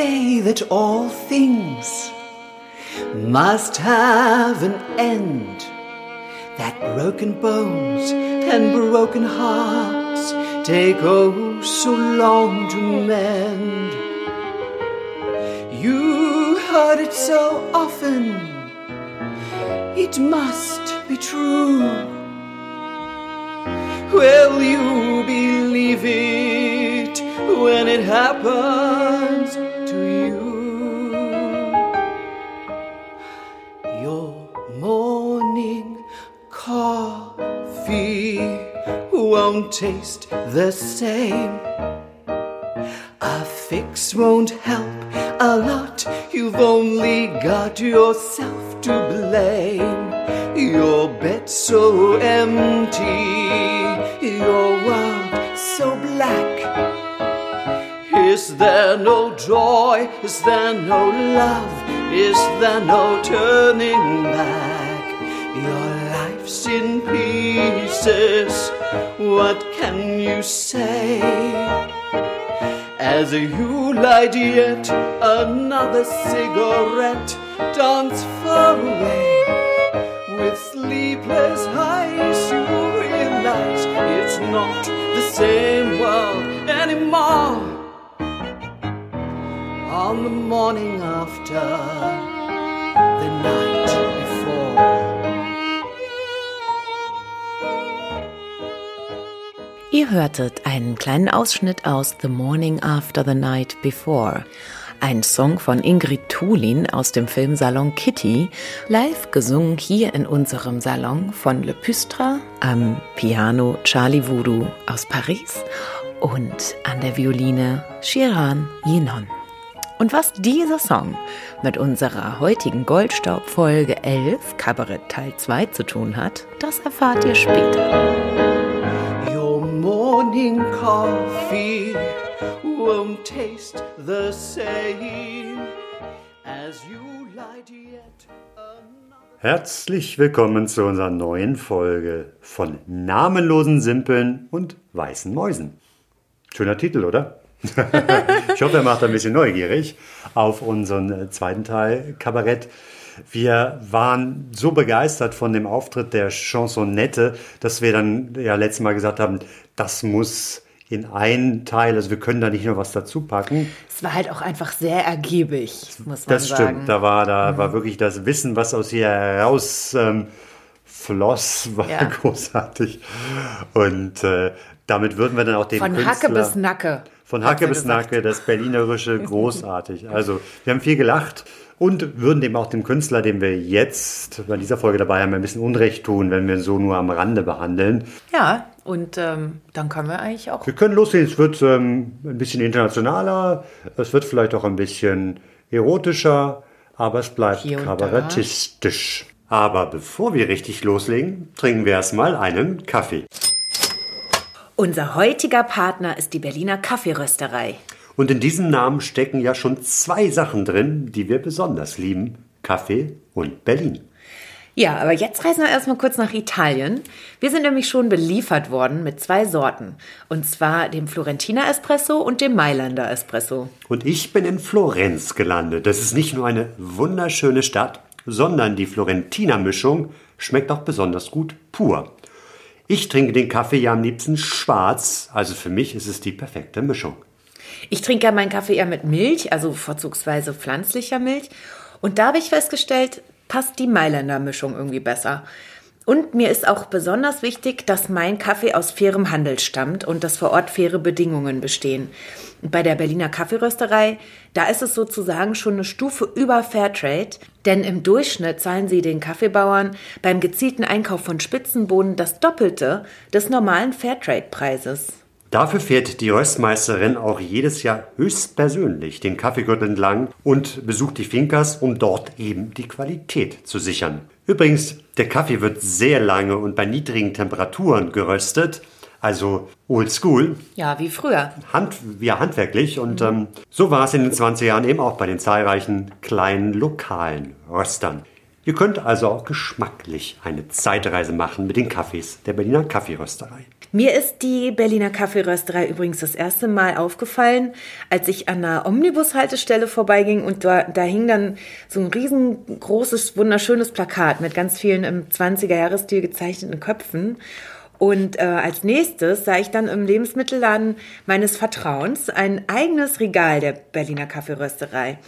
say that all things must have an end, that broken bones and broken hearts take oh so long to mend. You heard it so often, it must be true. Will you believe it when it happens coffee won't taste the same. A fix won't help a lot. You've only got yourself to blame. Your bed so empty, your world so black. Is there no joy? Is there no love? Is there no turning back? In pieces. What can you say? As you light yet another cigarette, dance far away. With sleepless eyes, you realize it's not the same world anymore. On the morning after the night before. Ihr hörtet einen kleinen Ausschnitt aus The Morning After the Night Before. Ein Song von Ingrid Thulin aus dem Filmsalon Kitty, live gesungen hier in unserem Salon von Le Pustra, am Piano Charlie Voodoo aus Paris und an der Violine Shiran Yinon. Und was dieser Song mit unserer heutigen Goldstaub-Folge 11, Kabarett Teil 2 zu tun hat, das erfahrt ihr später. Morning coffee won't taste the same as you light yet. Herzlich willkommen zu unserer neuen Folge von namenlosen Simpeln und weißen Mäusen. Schöner Titel, oder? ich hoffe, er macht ein bisschen neugierig auf unseren äh, zweiten Teil Kabarett. Wir waren so begeistert von dem Auftritt der Chansonette, dass wir dann ja letztes Mal gesagt haben, das muss in einen Teil, also wir können da nicht nur was dazu packen. Es war halt auch einfach sehr ergiebig, muss man Das sagen. stimmt, da war, da war wirklich das Wissen, was aus ihr heraus ähm, floss, war Ja. großartig. Und äh, damit würden wir dann auch den Von Künstler... Hacke bis Nacke. Von Hacke bis gesagt. Nacke, das Berlinerische, großartig. Also, wir haben viel gelacht und würden dem auch dem Künstler, den wir jetzt bei dieser Folge dabei haben, ein bisschen Unrecht tun, wenn wir ihn so nur am Rande behandeln. Ja, und ähm, dann können wir eigentlich auch. Wir können loslegen, es wird ähm, ein bisschen internationaler, es wird vielleicht auch ein bisschen erotischer, aber es bleibt und da. kabarettistisch. Aber bevor wir richtig loslegen, trinken wir erstmal einen Kaffee. Unser heutiger Partner ist die Berliner Kaffeerösterei. Und in diesem Namen stecken ja schon zwei Sachen drin, die wir besonders lieben. Kaffee und Berlin. Ja, aber jetzt reisen wir erstmal kurz nach Italien. Wir sind nämlich schon beliefert worden mit zwei Sorten. Und zwar dem Florentiner Espresso und dem Mailander Espresso. Und ich bin in Florenz gelandet. Das ist nicht nur eine wunderschöne Stadt, sondern die Florentiner Mischung schmeckt auch besonders gut pur. Ich trinke den Kaffee ja am liebsten schwarz, also für mich ist es die perfekte Mischung. Ich trinke ja meinen Kaffee eher mit Milch, also vorzugsweise pflanzlicher Milch. Und da habe ich festgestellt, passt die Mailänder Mischung irgendwie besser. Und mir ist auch besonders wichtig, dass mein Kaffee aus fairem Handel stammt und dass vor Ort faire Bedingungen bestehen. Bei der Berliner Kaffeerösterei, da ist es sozusagen schon eine Stufe über Fairtrade, denn im Durchschnitt zahlen sie den Kaffeebauern beim gezielten Einkauf von Spitzenbohnen das Doppelte des normalen Fairtrade-Preises. Dafür fährt die Röstmeisterin auch jedes Jahr höchstpersönlich den Kaffeegürtel entlang und besucht die Fincas, um dort eben die Qualität zu sichern. Übrigens, der Kaffee wird sehr lange und bei niedrigen Temperaturen geröstet, also old school. Ja, wie früher. Hand, ja, handwerklich. Und ähm, so war es in den 20er Jahren eben auch bei den zahlreichen kleinen lokalen Röstern. Ihr könnt also auch geschmacklich eine Zeitreise machen mit den Kaffees der Berliner Kaffeerösterei. Mir ist die Berliner Kaffeerösterei übrigens das erste Mal aufgefallen, als ich an einer Omnibushaltestelle vorbeiging und da, da hing dann so ein riesengroßes, wunderschönes Plakat mit ganz vielen im 20er-Jahresstil gezeichneten Köpfen. Und äh, als nächstes sah ich dann im Lebensmittelladen meines Vertrauens ein eigenes Regal der Berliner Kaffeerösterei.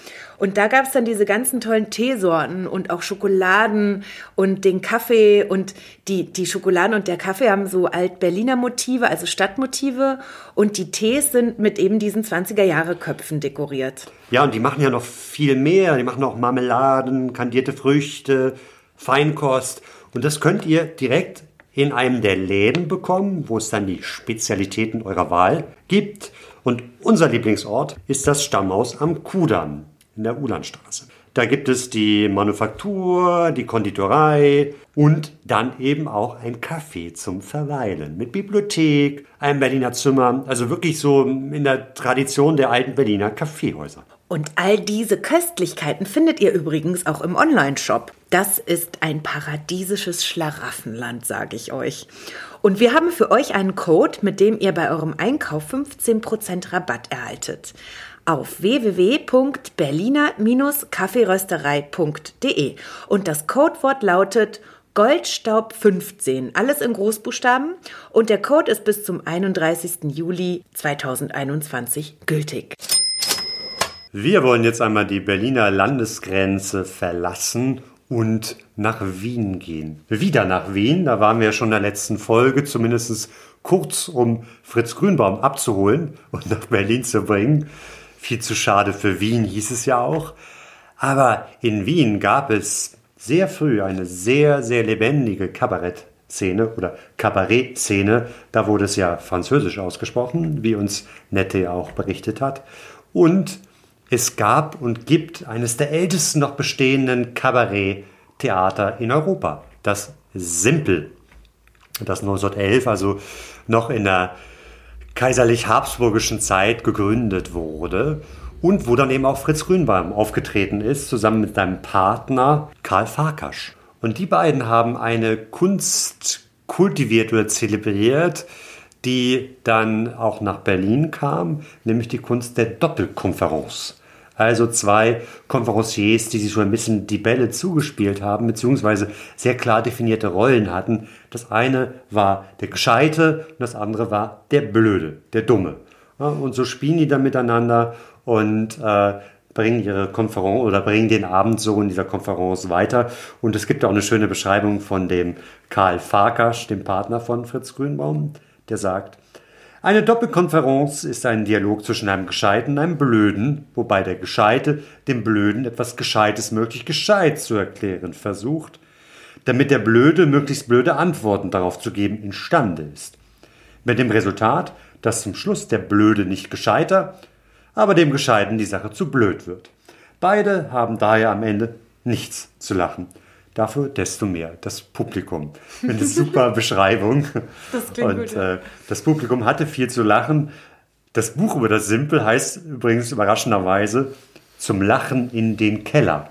Und da gab es dann diese ganzen tollen Teesorten und auch Schokoladen und den Kaffee. Und die, die Schokoladen und der Kaffee haben so Alt-Berliner Motive, also Stadtmotive. Und die Tees sind mit eben diesen 20er-Jahre-Köpfen dekoriert. Ja, und die machen ja noch viel mehr. Die machen auch Marmeladen, kandierte Früchte, Feinkost. Und das könnt ihr direkt in einem der Läden bekommen, wo es dann die Spezialitäten eurer Wahl gibt. Und unser Lieblingsort ist das Stammhaus am Kudamm in der Ulandstraße. Da gibt es die Manufaktur, die Konditorei und dann eben auch ein Café zum Verweilen mit Bibliothek, einem Berliner Zimmer, also wirklich so in der Tradition der alten Berliner Kaffeehäuser. Und all diese Köstlichkeiten findet ihr übrigens auch im Online-Shop. Das ist ein paradiesisches Schlaraffenland, sage ich euch. Und wir haben für euch einen Code, mit dem ihr bei eurem Einkauf 15% Rabatt erhaltet. Auf www.berliner-kaffeerösterei.de. Und das Codewort lautet Goldstaub 15, alles in Großbuchstaben. Und der Code ist bis zum 31. Juli 2021 gültig. Wir wollen jetzt einmal die Berliner Landesgrenze verlassen und nach Wien gehen. Wieder nach Wien, da waren wir ja schon in der letzten Folge, zumindest kurz, um Fritz Grünbaum abzuholen und nach Berlin zu bringen. Viel zu schade für Wien hieß es ja auch. Aber in Wien gab es sehr früh eine sehr, sehr lebendige Kabarettszene oder Kabarettszene. Da wurde es ja französisch ausgesprochen, wie uns Nette auch berichtet hat. Und es gab und gibt eines der ältesten noch bestehenden Kabaretttheater in Europa, das Simpel. Das 1911, also noch in der kaiserlich-habsburgischen Zeit gegründet wurde und wo dann eben auch Fritz Grünbaum aufgetreten ist, zusammen mit seinem Partner Karl Farkasch. Und die beiden haben eine Kunst kultiviert oder zelebriert, die dann auch nach Berlin kam, nämlich die Kunst der Doppelkonferenz. Also zwei Konferenciers, die sich schon ein bisschen die Bälle zugespielt haben, beziehungsweise sehr klar definierte Rollen hatten. Das eine war der Gescheite und das andere war der Blöde, der Dumme. Ja, und so spielen die dann miteinander und äh, bringen ihre Konferenz oder bringen den Abend so in dieser Konferenz weiter. Und es gibt auch eine schöne Beschreibung von dem Karl Farkasch, dem Partner von Fritz Grünbaum, der sagt, eine Doppelkonferenz ist ein Dialog zwischen einem Gescheiten und einem Blöden, wobei der Gescheite dem Blöden etwas Gescheites möglichst gescheit zu erklären versucht, damit der Blöde möglichst blöde Antworten darauf zu geben imstande ist. Mit dem Resultat, dass zum Schluss der Blöde nicht gescheiter, aber dem Gescheiten die Sache zu blöd wird. Beide haben daher am Ende nichts zu lachen. Dafür desto mehr das Publikum. Eine super Beschreibung. Das klingt Und gut, ja. äh, das Publikum hatte viel zu lachen. Das Buch über das Simpel heißt übrigens überraschenderweise Zum Lachen in den Keller.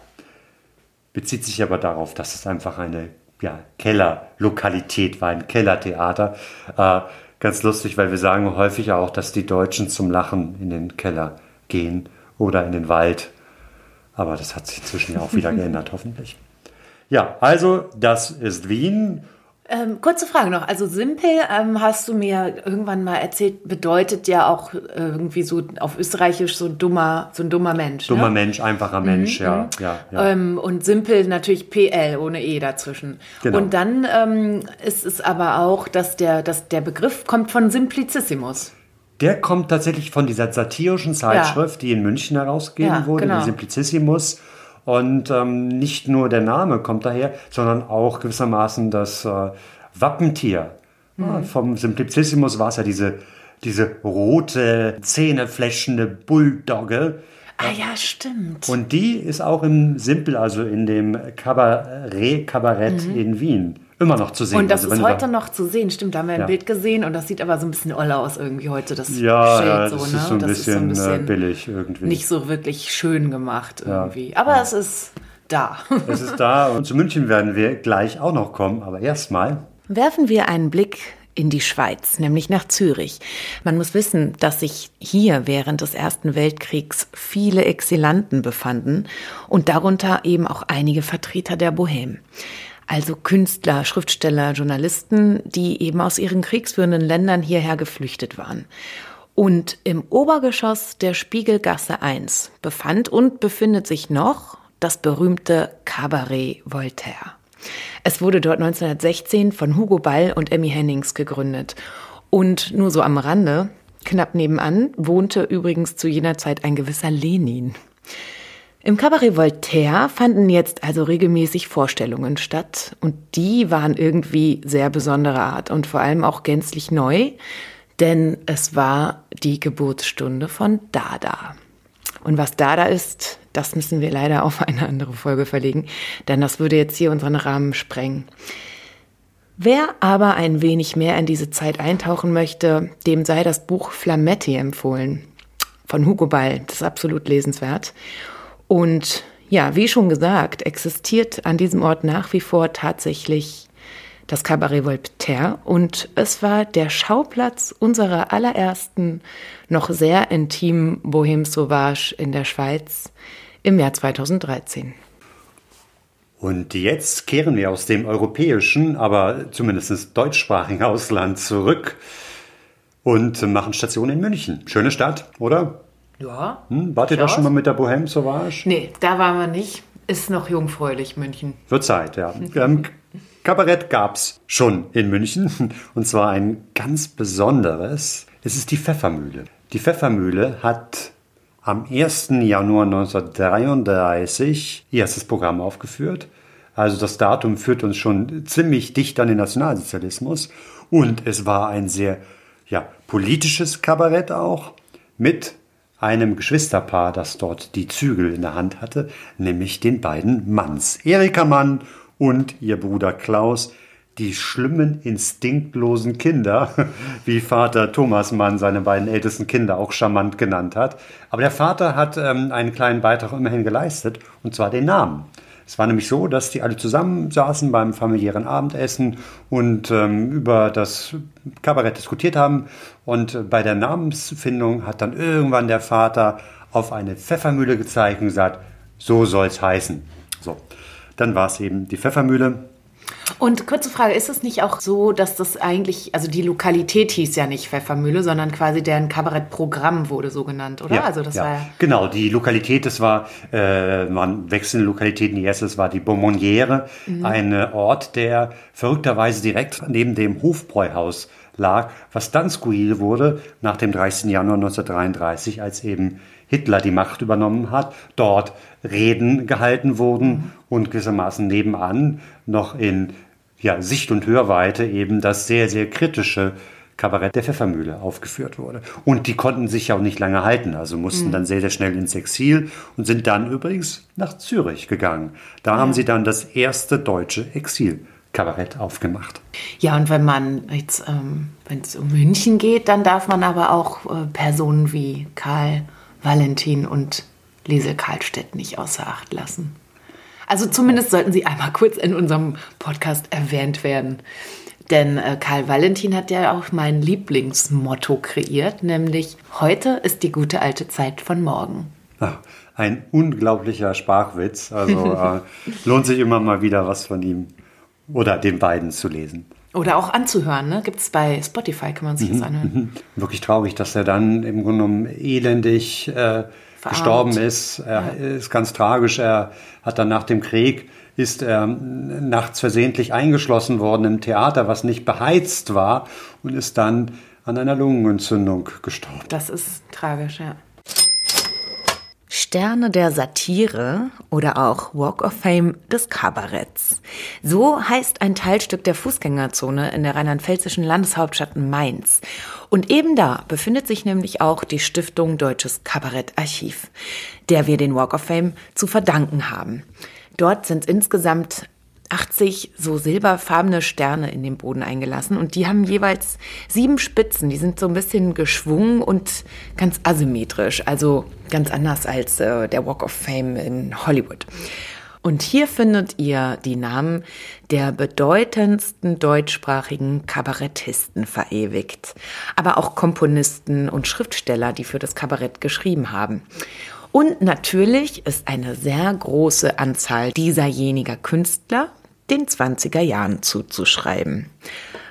Bezieht sich aber darauf, dass es einfach eine ja, Kellerlokalität war, ein Kellertheater. Äh, ganz lustig, weil wir sagen häufig auch, dass die Deutschen zum Lachen in den Keller gehen oder in den Wald. Aber das hat sich inzwischen ja auch wieder geändert, hoffentlich. Ja, also das ist Wien Ähm, kurze Frage noch. Also simpel, ähm, hast du mir irgendwann mal erzählt, bedeutet ja auch irgendwie so auf Österreichisch so dummer, so ein dummer Mensch. Dummer ne? Mensch, einfacher Mensch, ja, ja, ja. Ähm, und simpel natürlich PL ohne E dazwischen. Genau. Und dann ähm, ist es aber auch, dass der, dass der Begriff kommt von Simplicissimus. Der kommt tatsächlich von dieser satirischen Zeitschrift, die in München herausgegeben Ja, wurde, genau. die Simplicissimus. Und ähm, nicht nur der Name kommt daher, sondern auch gewissermaßen das äh, Wappentier. Mhm. Ja, vom Simplicissimus war es ja diese, diese rote, zähnefletschende Bulldogge. Ah ja, stimmt. Und die ist auch im Simpel, also in dem Kabarett-Kabarett in Wien, immer noch zu sehen. Und das also, ist du da- heute noch zu sehen. Stimmt, da haben wir ein Ja. Bild gesehen und das sieht aber so ein bisschen oll aus irgendwie heute. Das Ja, Schild ja, so, das ne? ist so ein das bisschen, äh, billig irgendwie. Nicht so wirklich schön gemacht irgendwie. Aber es ist da. Es ist da und zu München werden wir gleich auch noch kommen, aber erstmal. Werfen wir einen Blick in die Schweiz, nämlich nach Zürich. Man muss wissen, dass sich hier während des Ersten Weltkriegs viele Exilanten befanden und darunter eben auch einige Vertreter der Bohème. Also Künstler, Schriftsteller, Journalisten, die eben aus ihren kriegsführenden Ländern hierher geflüchtet waren. Und im Obergeschoss der Spiegelgasse 1 befand und befindet sich noch das berühmte Cabaret Voltaire. Es wurde dort 1916 von Hugo Ball und Emmy Hennings gegründet. Und nur so am Rande, knapp nebenan, wohnte übrigens zu jener Zeit ein gewisser Lenin. Im Cabaret Voltaire fanden jetzt also regelmäßig Vorstellungen statt und die waren irgendwie sehr besonderer Art und vor allem auch gänzlich neu, denn es war die Geburtsstunde von Dada. Und was Dada ist, das müssen wir leider auf eine andere Folge verlegen, denn das würde jetzt hier unseren Rahmen sprengen. Wer aber ein wenig mehr in diese Zeit eintauchen möchte, dem sei das Buch Flametti empfohlen von Hugo Ball. Das ist absolut lesenswert. Und ja, wie schon gesagt, existiert an diesem Ort nach wie vor tatsächlich das Cabaret Voltaire und es war der Schauplatz unserer allerersten, noch sehr intimen Bohème Sauvage in der Schweiz im Jahr 2013. Und jetzt kehren wir aus dem europäischen, aber zumindest deutschsprachigen Ausland zurück und machen Station in München. Schöne Stadt, oder? Ja. Hm, wart ihr da schon mal mit der Bohème Sauvage? Nee, da waren wir nicht. Ist noch jungfräulich, München. Wird Zeit, ja. Ähm, Kabarett gab's schon in München und zwar ein ganz besonderes. Es ist die Pfeffermühle. Die Pfeffermühle hat am 1. Januar 1933 ihr erstes Programm aufgeführt. Also das Datum führt uns schon ziemlich dicht an den Nationalsozialismus und es war ein sehr ja, politisches Kabarett auch mit einem Geschwisterpaar, das dort die Zügel in der Hand hatte, nämlich den beiden Manns. Erika Mann und ihr Bruder Klaus, die schlimmen, instinktlosen Kinder, wie Vater Thomas Mann seine beiden ältesten Kinder auch charmant genannt hat. Aber der Vater hat ähm, einen kleinen Beitrag immerhin geleistet, und zwar den Namen. Es war nämlich so, dass die alle zusammen saßen beim familiären Abendessen und ähm, über das Kabarett diskutiert haben. Und bei der Namensfindung hat dann irgendwann der Vater auf eine Pfeffermühle gezeigt und gesagt, so soll's heißen. So, dann war es eben die Pfeffermühle. Und kurze Frage, ist es nicht auch so, dass das eigentlich, also die Lokalität hieß ja nicht Pfeffermühle, sondern quasi deren Kabarettprogramm wurde so genannt, oder? also das ja. war ja Genau, die Lokalität, das war, äh, man wechselnde Lokalitäten. Die erste, das war die Beaumonniere, Mhm. ein äh, Ort, der verrückterweise direkt neben dem Hofbräuhaus lag, was dann skurril wurde nach dem 30. Januar 1933, als eben Hitler die Macht übernommen hat, dort Reden gehalten wurden Mhm. Und gewissermaßen nebenan noch in ja, Sicht- und Hörweite eben das sehr, sehr kritische Kabarett der Pfeffermühle aufgeführt wurde. Und die konnten sich ja auch nicht lange halten, also mussten dann sehr, sehr schnell ins Exil und sind dann übrigens nach Zürich gegangen. Da haben sie dann das erste deutsche Exil-Kabarett aufgemacht. Ja, und wenn man jetzt, ähm, wenn es um München geht, dann darf man aber auch äh, Personen wie Karl Valentin und Liesel Karlstedt nicht außer Acht lassen. Also zumindest sollten sie einmal kurz in unserem Podcast erwähnt werden. Denn äh, Karl Valentin hat ja auch mein Lieblingsmotto kreiert, nämlich heute ist die gute alte Zeit von morgen. Ein unglaublicher Sprachwitz. Also äh, lohnt sich immer mal wieder was von ihm oder den beiden zu lesen. Oder auch anzuhören, ne? Gibt es bei Spotify, kann man sich das anhören. Mhm. Wirklich traurig, dass er dann im Grunde genommen elendig äh, gestorben ist. Er ist ganz tragisch. Er hat dann nach dem Krieg ist er nachts versehentlich eingeschlossen worden im Theater, was nicht beheizt war und ist dann an einer Lungenentzündung gestorben. Das ist tragisch, ja. Sterne der Satire oder auch Walk of Fame des Kabaretts. So heißt ein Teilstück der Fußgängerzone in der rheinland-pfälzischen Landeshauptstadt Mainz. Und eben da befindet sich nämlich auch die Stiftung Deutsches Kabarettarchiv, der wir den Walk of Fame zu verdanken haben. Dort sind insgesamt 80 so silberfarbene Sterne in den Boden eingelassen und die haben jeweils sieben Spitzen. Die sind so ein bisschen geschwungen und ganz asymmetrisch, also ganz anders als äh, der Walk of Fame in Hollywood. Und hier findet ihr die Namen der bedeutendsten deutschsprachigen Kabarettisten verewigt, aber auch Komponisten und Schriftsteller, die für das Kabarett geschrieben haben. Und natürlich ist eine sehr große Anzahl dieserjeniger Künstler den 20er Jahren zuzuschreiben.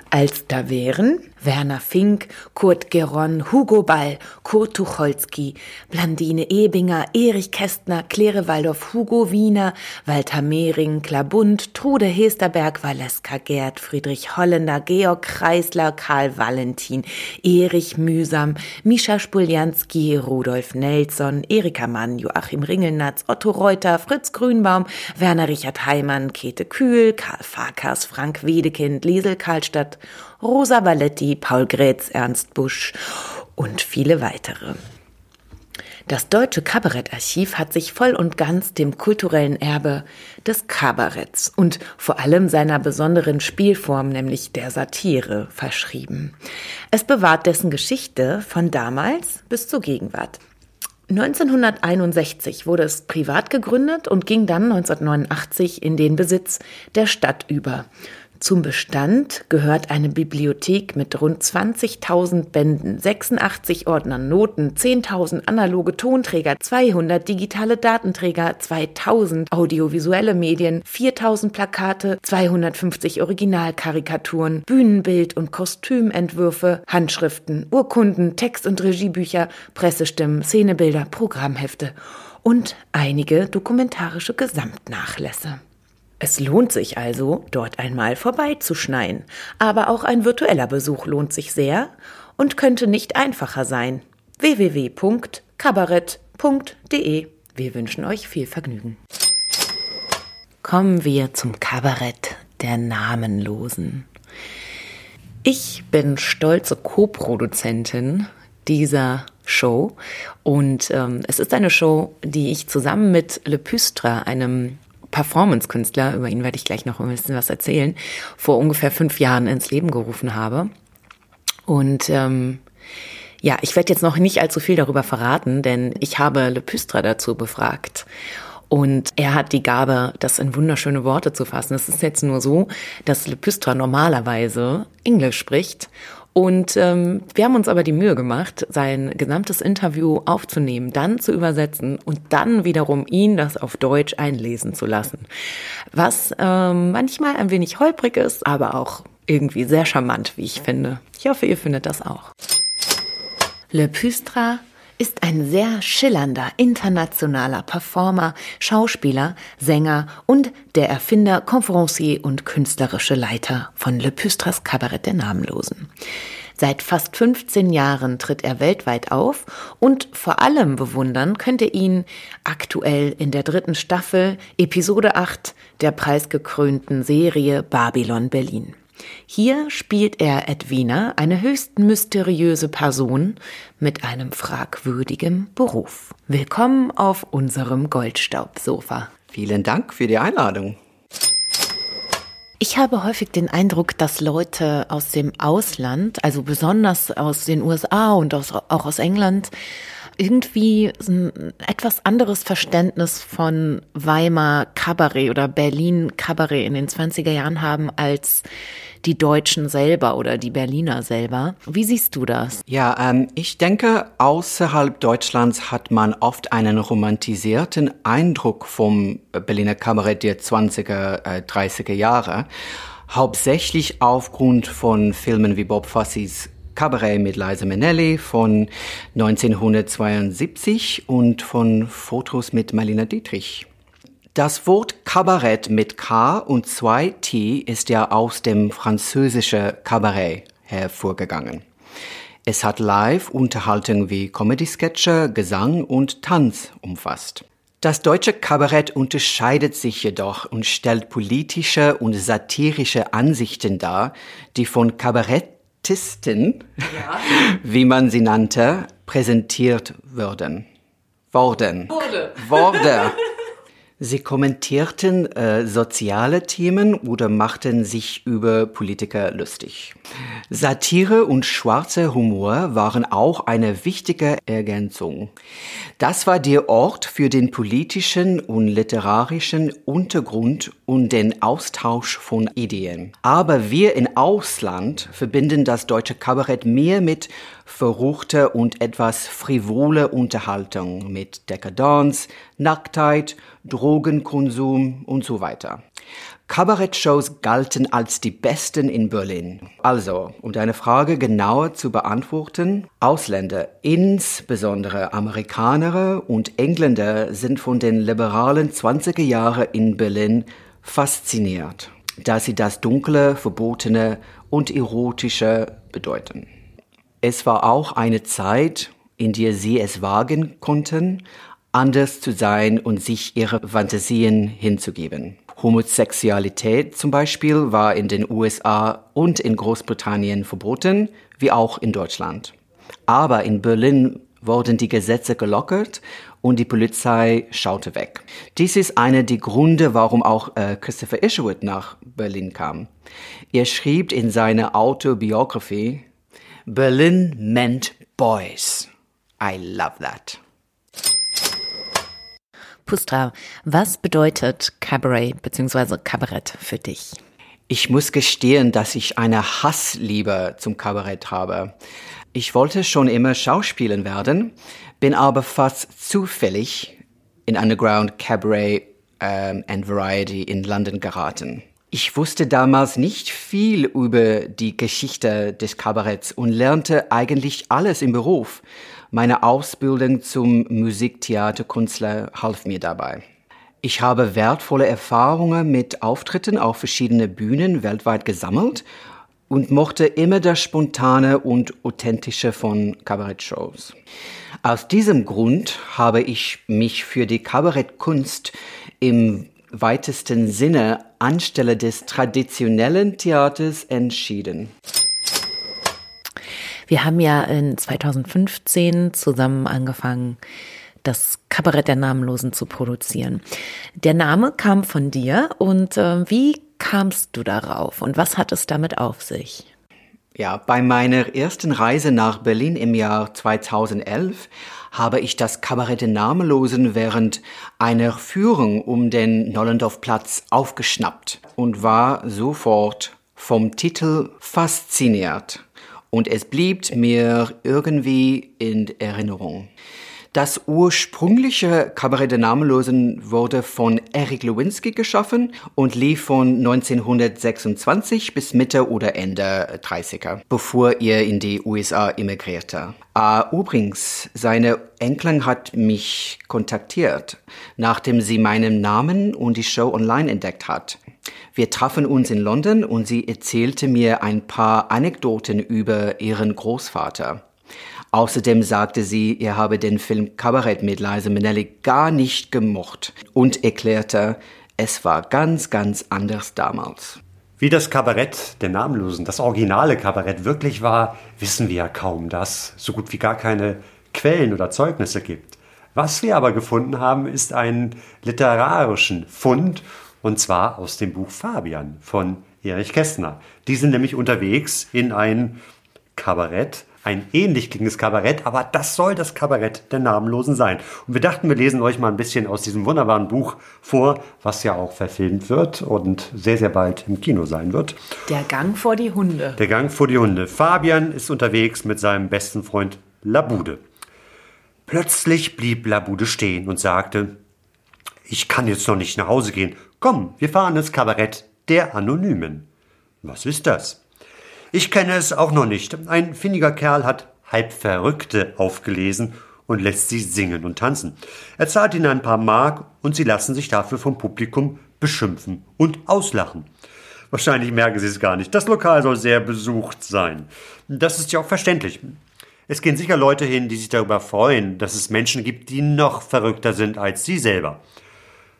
Als da wären Werner Fink, Kurt Geron, Hugo Ball, Kurt Tucholsky, Blandine Ebinger, Erich Kästner, Claire Waldorf, Hugo Wiener, Walter Mehring, Klabund, Trude Hesterberg, Valeska Gerd, Friedrich Holländer, Georg Kreisler, Karl Valentin, Erich Mühsam, Mischa Spuljanski, Rudolf Nelson, Erika Mann, Joachim Ringelnatz, Otto Reuter, Fritz Grünbaum, Werner Richard Heimann, Käthe Kühl, Karl Farkas, Frank Wedekind, Liesel Karlstadt Rosa Balletti, Paul Grätz, Ernst Busch und viele weitere. Das Deutsche Kabarettarchiv hat sich voll und ganz dem kulturellen Erbe des Kabaretts und vor allem seiner besonderen Spielform, nämlich der Satire, verschrieben. Es bewahrt dessen Geschichte von damals bis zur Gegenwart. 1961 wurde es privat gegründet und ging dann 1989 in den Besitz der Stadt über. Zum Bestand gehört eine Bibliothek mit rund 20.000 Bänden, 86 Ordnern, Noten, 10.000 analoge Tonträger, 200 digitale Datenträger, 2.000 audiovisuelle Medien, 4.000 Plakate, 250 Originalkarikaturen, Bühnenbild- und Kostümentwürfe, Handschriften, Urkunden, Text- und Regiebücher, Pressestimmen, Szenebilder, Programmhefte und einige dokumentarische Gesamtnachlässe. Es lohnt sich also, dort einmal vorbeizuschneien. Aber auch ein virtueller Besuch lohnt sich sehr und könnte nicht einfacher sein. www.kabarett.de Wir wünschen euch viel Vergnügen. Kommen wir zum Kabarett der Namenlosen. Ich bin stolze Co-Produzentin dieser Show und ähm, es ist eine Show, die ich zusammen mit Le Püstre, einem Performance-Künstler, über ihn werde ich gleich noch ein bisschen was erzählen, vor ungefähr fünf Jahren ins Leben gerufen habe. Und ähm, ja, ich werde jetzt noch nicht allzu viel darüber verraten, denn ich habe Le Püstre dazu befragt. Und er hat die Gabe, das in wunderschöne Worte zu fassen. Es ist jetzt nur so, dass Le Püstre normalerweise Englisch spricht und ähm, wir haben uns aber die Mühe gemacht, sein gesamtes Interview aufzunehmen, dann zu übersetzen und dann wiederum ihn das auf Deutsch einlesen zu lassen. Was ähm, manchmal ein wenig holprig ist, aber auch irgendwie sehr charmant, wie ich finde. Ich hoffe, ihr findet das auch. Le Pustra ist ein sehr schillernder internationaler Performer, Schauspieler, Sänger und der Erfinder, Conferencier und künstlerische Leiter von Le Püstras Kabarett der Namenlosen. Seit fast 15 Jahren tritt er weltweit auf und vor allem bewundern könnt ihr ihn aktuell in der dritten Staffel, Episode 8 der preisgekrönten Serie Babylon Berlin. Hier spielt er Edwina, eine höchst mysteriöse Person mit einem fragwürdigen Beruf. Willkommen auf unserem Goldstaubsofa. Vielen Dank für die Einladung. Ich habe häufig den Eindruck, dass Leute aus dem Ausland, also besonders aus den USA und aus, auch aus England, irgendwie ein etwas anderes Verständnis von Weimar Kabarett oder Berlin Kabarett in den 20er Jahren haben als die Deutschen selber oder die Berliner selber. Wie siehst du das? Ja, ähm, ich denke, außerhalb Deutschlands hat man oft einen romantisierten Eindruck vom Berliner Kabarett der 20er, äh, 30er Jahre. hauptsächlich aufgrund von Filmen wie Bob Fosse's Cabaret mit Liza Minnelli von 1972 und von Fotos mit Marlene Dietrich. Das Wort Kabarett mit K und zwei T ist ja aus dem französischen Cabaret hervorgegangen. Es hat Live-Unterhaltung wie Comedy-Sketche, Gesang und Tanz umfasst. Das deutsche Kabarett unterscheidet sich jedoch und stellt politische und satirische Ansichten dar, die von Kabarettisten, ja. wie man sie nannte, präsentiert würden. Worden. Wurde. Wurde. Sie kommentierten äh, soziale Themen oder machten sich über Politiker lustig. Satire und schwarzer Humor waren auch eine wichtige Ergänzung. Das war der Ort für den politischen und literarischen Untergrund und den Austausch von Ideen. Aber wir in Ausland verbinden das deutsche Kabarett mehr mit verruchte und etwas frivole Unterhaltung mit Dekadenz, Nacktheit, Drogenkonsum und so weiter. Kabarettshows galten als die besten in Berlin. Also, um deine Frage genauer zu beantworten, Ausländer, insbesondere Amerikaner und Engländer, sind von den liberalen 20er Jahren in Berlin fasziniert, da sie das Dunkle, Verbotene und Erotische bedeuten. Es war auch eine Zeit, in der sie es wagen konnten, anders zu sein und sich ihre Fantasien hinzugeben. Homosexualität zum Beispiel war in den USA und in Großbritannien verboten, wie auch in Deutschland. Aber in Berlin wurden die Gesetze gelockert und die Polizei schaute weg. Dies ist einer der Gründe, warum auch äh, Christopher Isherwood nach Berlin kam. Er schrieb in seiner Autobiografie, Berlin meant boys. I love that. Pustra, was bedeutet Cabaret bzw. Kabarett für dich? Ich muss gestehen, dass ich eine Hassliebe zum Kabarett habe. Ich wollte schon immer Schauspielen werden, bin aber fast zufällig in Underground Cabaret ähm, and Variety in London geraten. Ich wusste damals nicht viel über die Geschichte des Kabaretts und lernte eigentlich alles im Beruf. Meine Ausbildung zum Musiktheaterkünstler half mir dabei. Ich habe wertvolle Erfahrungen mit Auftritten auf verschiedene Bühnen weltweit gesammelt und mochte immer das Spontane und Authentische von Kabarettshows. Aus diesem Grund habe ich mich für die Kabarettkunst im weitesten Sinne anstelle des traditionellen Theaters entschieden. Wir haben ja in 2015 zusammen angefangen, das Kabarett der Namenlosen zu produzieren. Der Name kam von dir und äh, wie kamst du darauf und was hat es damit auf sich? Ja, bei meiner ersten Reise nach Berlin im Jahr 2011 habe ich das Kabarett der Namenlosen während einer Führung um den Nollendorfplatz aufgeschnappt und war sofort vom Titel fasziniert. Und es blieb mir irgendwie in Erinnerung. Das ursprüngliche Kabarett der Namenlosen wurde von Eric Lewinsky geschaffen und lief von 1926 bis Mitte oder Ende 30er, bevor er in die USA emigrierte. Uh, übrigens, seine Enkelin hat mich kontaktiert, nachdem sie meinen Namen und die Show online entdeckt hat. Wir trafen uns in London und sie erzählte mir ein paar Anekdoten über ihren Großvater. Außerdem sagte sie, er habe den Film Kabarett mit Liza Minnelli gar nicht gemocht und erklärte, es war ganz, ganz anders damals. Wie das Kabarett der Namenlosen, das originale Kabarett wirklich war, wissen wir ja kaum, da es so gut wie gar keine Quellen oder Zeugnisse gibt. Was wir aber gefunden haben, ist einen literarischen Fund, und zwar aus dem Buch Fabian von Erich Kästner. Die sind nämlich unterwegs in ein Kabarett, ein ähnlich klingendes Kabarett, aber das soll das Kabarett der Namenlosen sein. Und wir dachten, wir lesen euch mal ein bisschen aus diesem wunderbaren Buch vor, was ja auch verfilmt wird und sehr, sehr bald im Kino sein wird. Der Gang vor die Hunde. Der Gang vor die Hunde. Fabian ist unterwegs mit seinem besten Freund Labude. Plötzlich blieb Labude stehen und sagte, ich kann jetzt noch nicht nach Hause gehen. Komm, wir fahren ins Kabarett der Anonymen. Was ist das? Ich kenne es auch noch nicht. Ein findiger Kerl hat halb Verrückte aufgelesen und lässt sie singen und tanzen. Er zahlt ihnen ein paar Mark und sie lassen sich dafür vom Publikum beschimpfen und auslachen. Wahrscheinlich merken sie es gar nicht. Das Lokal soll sehr besucht sein. Das ist ja auch verständlich. Es gehen sicher Leute hin, die sich darüber freuen, dass es Menschen gibt, die noch verrückter sind als sie selber.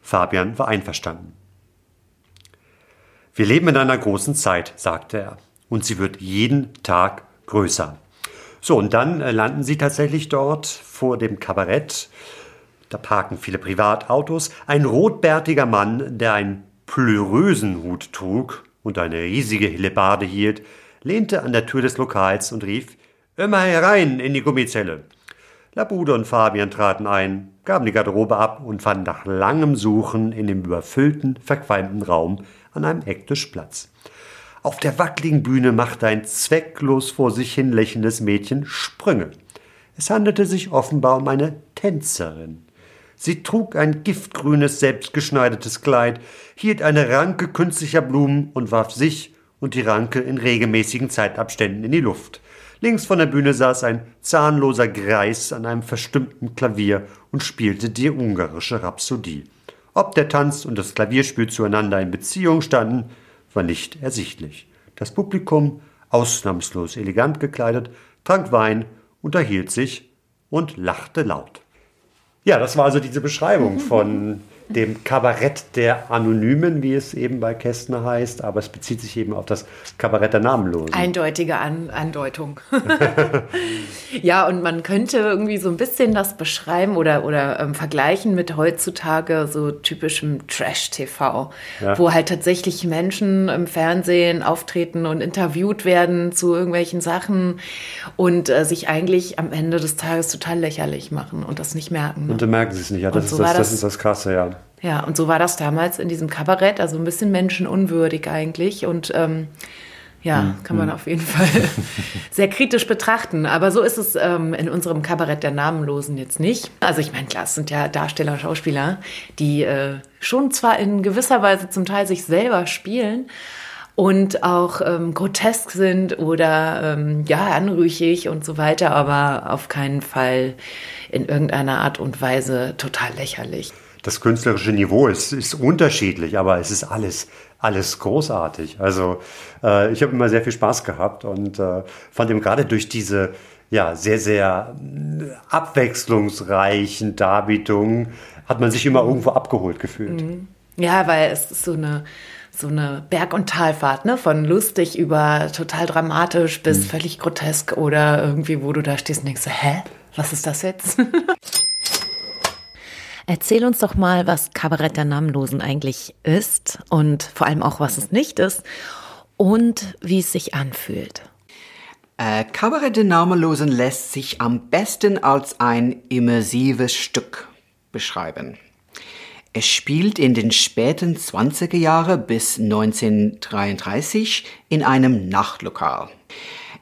Fabian war einverstanden. Wir leben in einer großen Zeit, sagte er, und sie wird jeden Tag größer. So, und dann äh, landen sie tatsächlich dort vor dem Kabarett. Da parken viele Privatautos. Ein rotbärtiger Mann, der einen pleurösen Hut trug und eine riesige Hillebarde hielt, lehnte an der Tür des Lokals und rief Immer herein in die Gummizelle. Labude und Fabian traten ein, gaben die Garderobe ab und fanden nach langem Suchen in dem überfüllten, verqualmten Raum an einem Ecktisch Platz. Auf der wackeligen Bühne machte ein zwecklos vor sich hin lächelndes Mädchen Sprünge. Es handelte sich offenbar um eine Tänzerin. Sie trug ein giftgrünes, selbstgeschneidertes Kleid, hielt eine Ranke künstlicher Blumen und warf sich und die Ranke in regelmäßigen Zeitabständen in die Luft. Links von der Bühne saß ein zahnloser Greis an einem verstimmten Klavier und spielte die ungarische Rhapsodie. Ob der Tanz und das Klavierspiel zueinander in Beziehung standen, war nicht ersichtlich. Das Publikum, ausnahmslos elegant gekleidet, trank Wein, unterhielt sich und lachte laut. Ja, das war also diese Beschreibung von dem Kabarett der Anonymen, wie es eben bei Kästner heißt, aber es bezieht sich eben auf das Kabarett der Namenlosen. Eindeutige An Andeutung. ja, und man könnte irgendwie so ein bisschen das beschreiben oder, oder ähm, vergleichen mit heutzutage so typischem Trash-TV, ja. wo halt tatsächlich Menschen im Fernsehen auftreten und interviewt werden zu irgendwelchen Sachen und äh, sich eigentlich am Ende des Tages total lächerlich machen und das nicht merken. Ne? Und dann merken sie es nicht, ja, das, so ist das, das, ist das Krasse, ja. Ja, und so war das damals in diesem Kabarett, also ein bisschen menschenunwürdig eigentlich. Und ähm, ja, mhm. kann man hm. auf jeden Fall sehr kritisch betrachten. Aber so ist es ähm, in unserem Kabarett der Namenlosen jetzt nicht. Also ich meine, klar, es sind ja Darsteller, Schauspieler, die äh, schon zwar in gewisser Weise zum Teil sich selber spielen, und auch ähm, grotesk sind oder ähm, ja anrüchig und so weiter, aber auf keinen Fall in irgendeiner Art und Weise total lächerlich das künstlerische Niveau ist, ist unterschiedlich, aber es ist alles, alles großartig. Also äh, ich habe immer sehr viel Spaß gehabt und äh, fand eben gerade durch diese ja, sehr, sehr äh, abwechslungsreichen Darbietungen hat man sich immer irgendwo abgeholt gefühlt. Mhm. Ja, weil es ist so eine so eine Berg- und Talfahrt, ne? Von lustig über total dramatisch bis mhm. völlig grotesk oder irgendwie, wo du da stehst und denkst, hä? Was ist das jetzt? Erzähl uns doch mal, was Kabarett der Namenlosen eigentlich ist und vor allem auch, was es nicht ist und wie es sich anfühlt. Äh, Kabarett der Namenlosen lässt sich am besten als ein immersives Stück beschreiben. Es spielt in den späten 20er Jahren bis 1933 in einem Nachtlokal.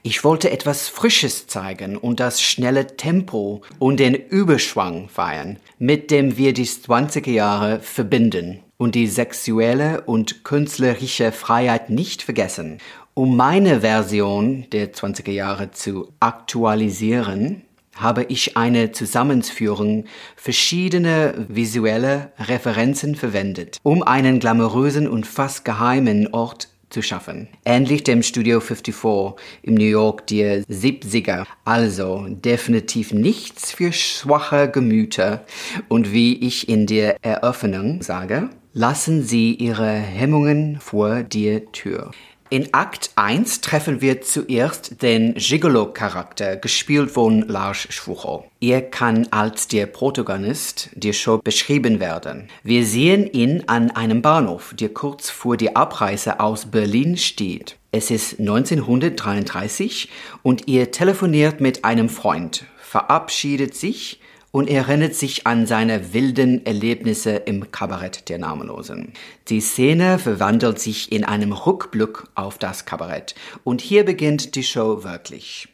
Ich wollte etwas Frisches zeigen und das schnelle Tempo und den Überschwang feiern, mit dem wir die 20er Jahre verbinden und die sexuelle und künstlerische Freiheit nicht vergessen. Um meine Version der 20er Jahre zu aktualisieren, habe ich eine Zusammenführung verschiedener visuelle Referenzen verwendet, um einen glamourösen und fast geheimen Ort zu schaffen. Ähnlich dem Studio 54 im New York der 70er. Also definitiv nichts für schwache Gemüter. Und wie ich in der Eröffnung sage, lassen Sie Ihre Hemmungen vor der Tür. In Akt 1 treffen wir zuerst den Gigolo-Charakter, gespielt von Lars Schwuchel. Er kann als der Protagonist der Show beschrieben werden. Wir sehen ihn an einem Bahnhof, der kurz vor der Abreise aus Berlin steht. Es ist 1933 und er telefoniert mit einem Freund, verabschiedet sich und erinnert sich an seine wilden Erlebnisse im Kabarett der Namenlosen. Die Szene verwandelt sich in einem Rückblick auf das Kabarett und hier beginnt die Show wirklich.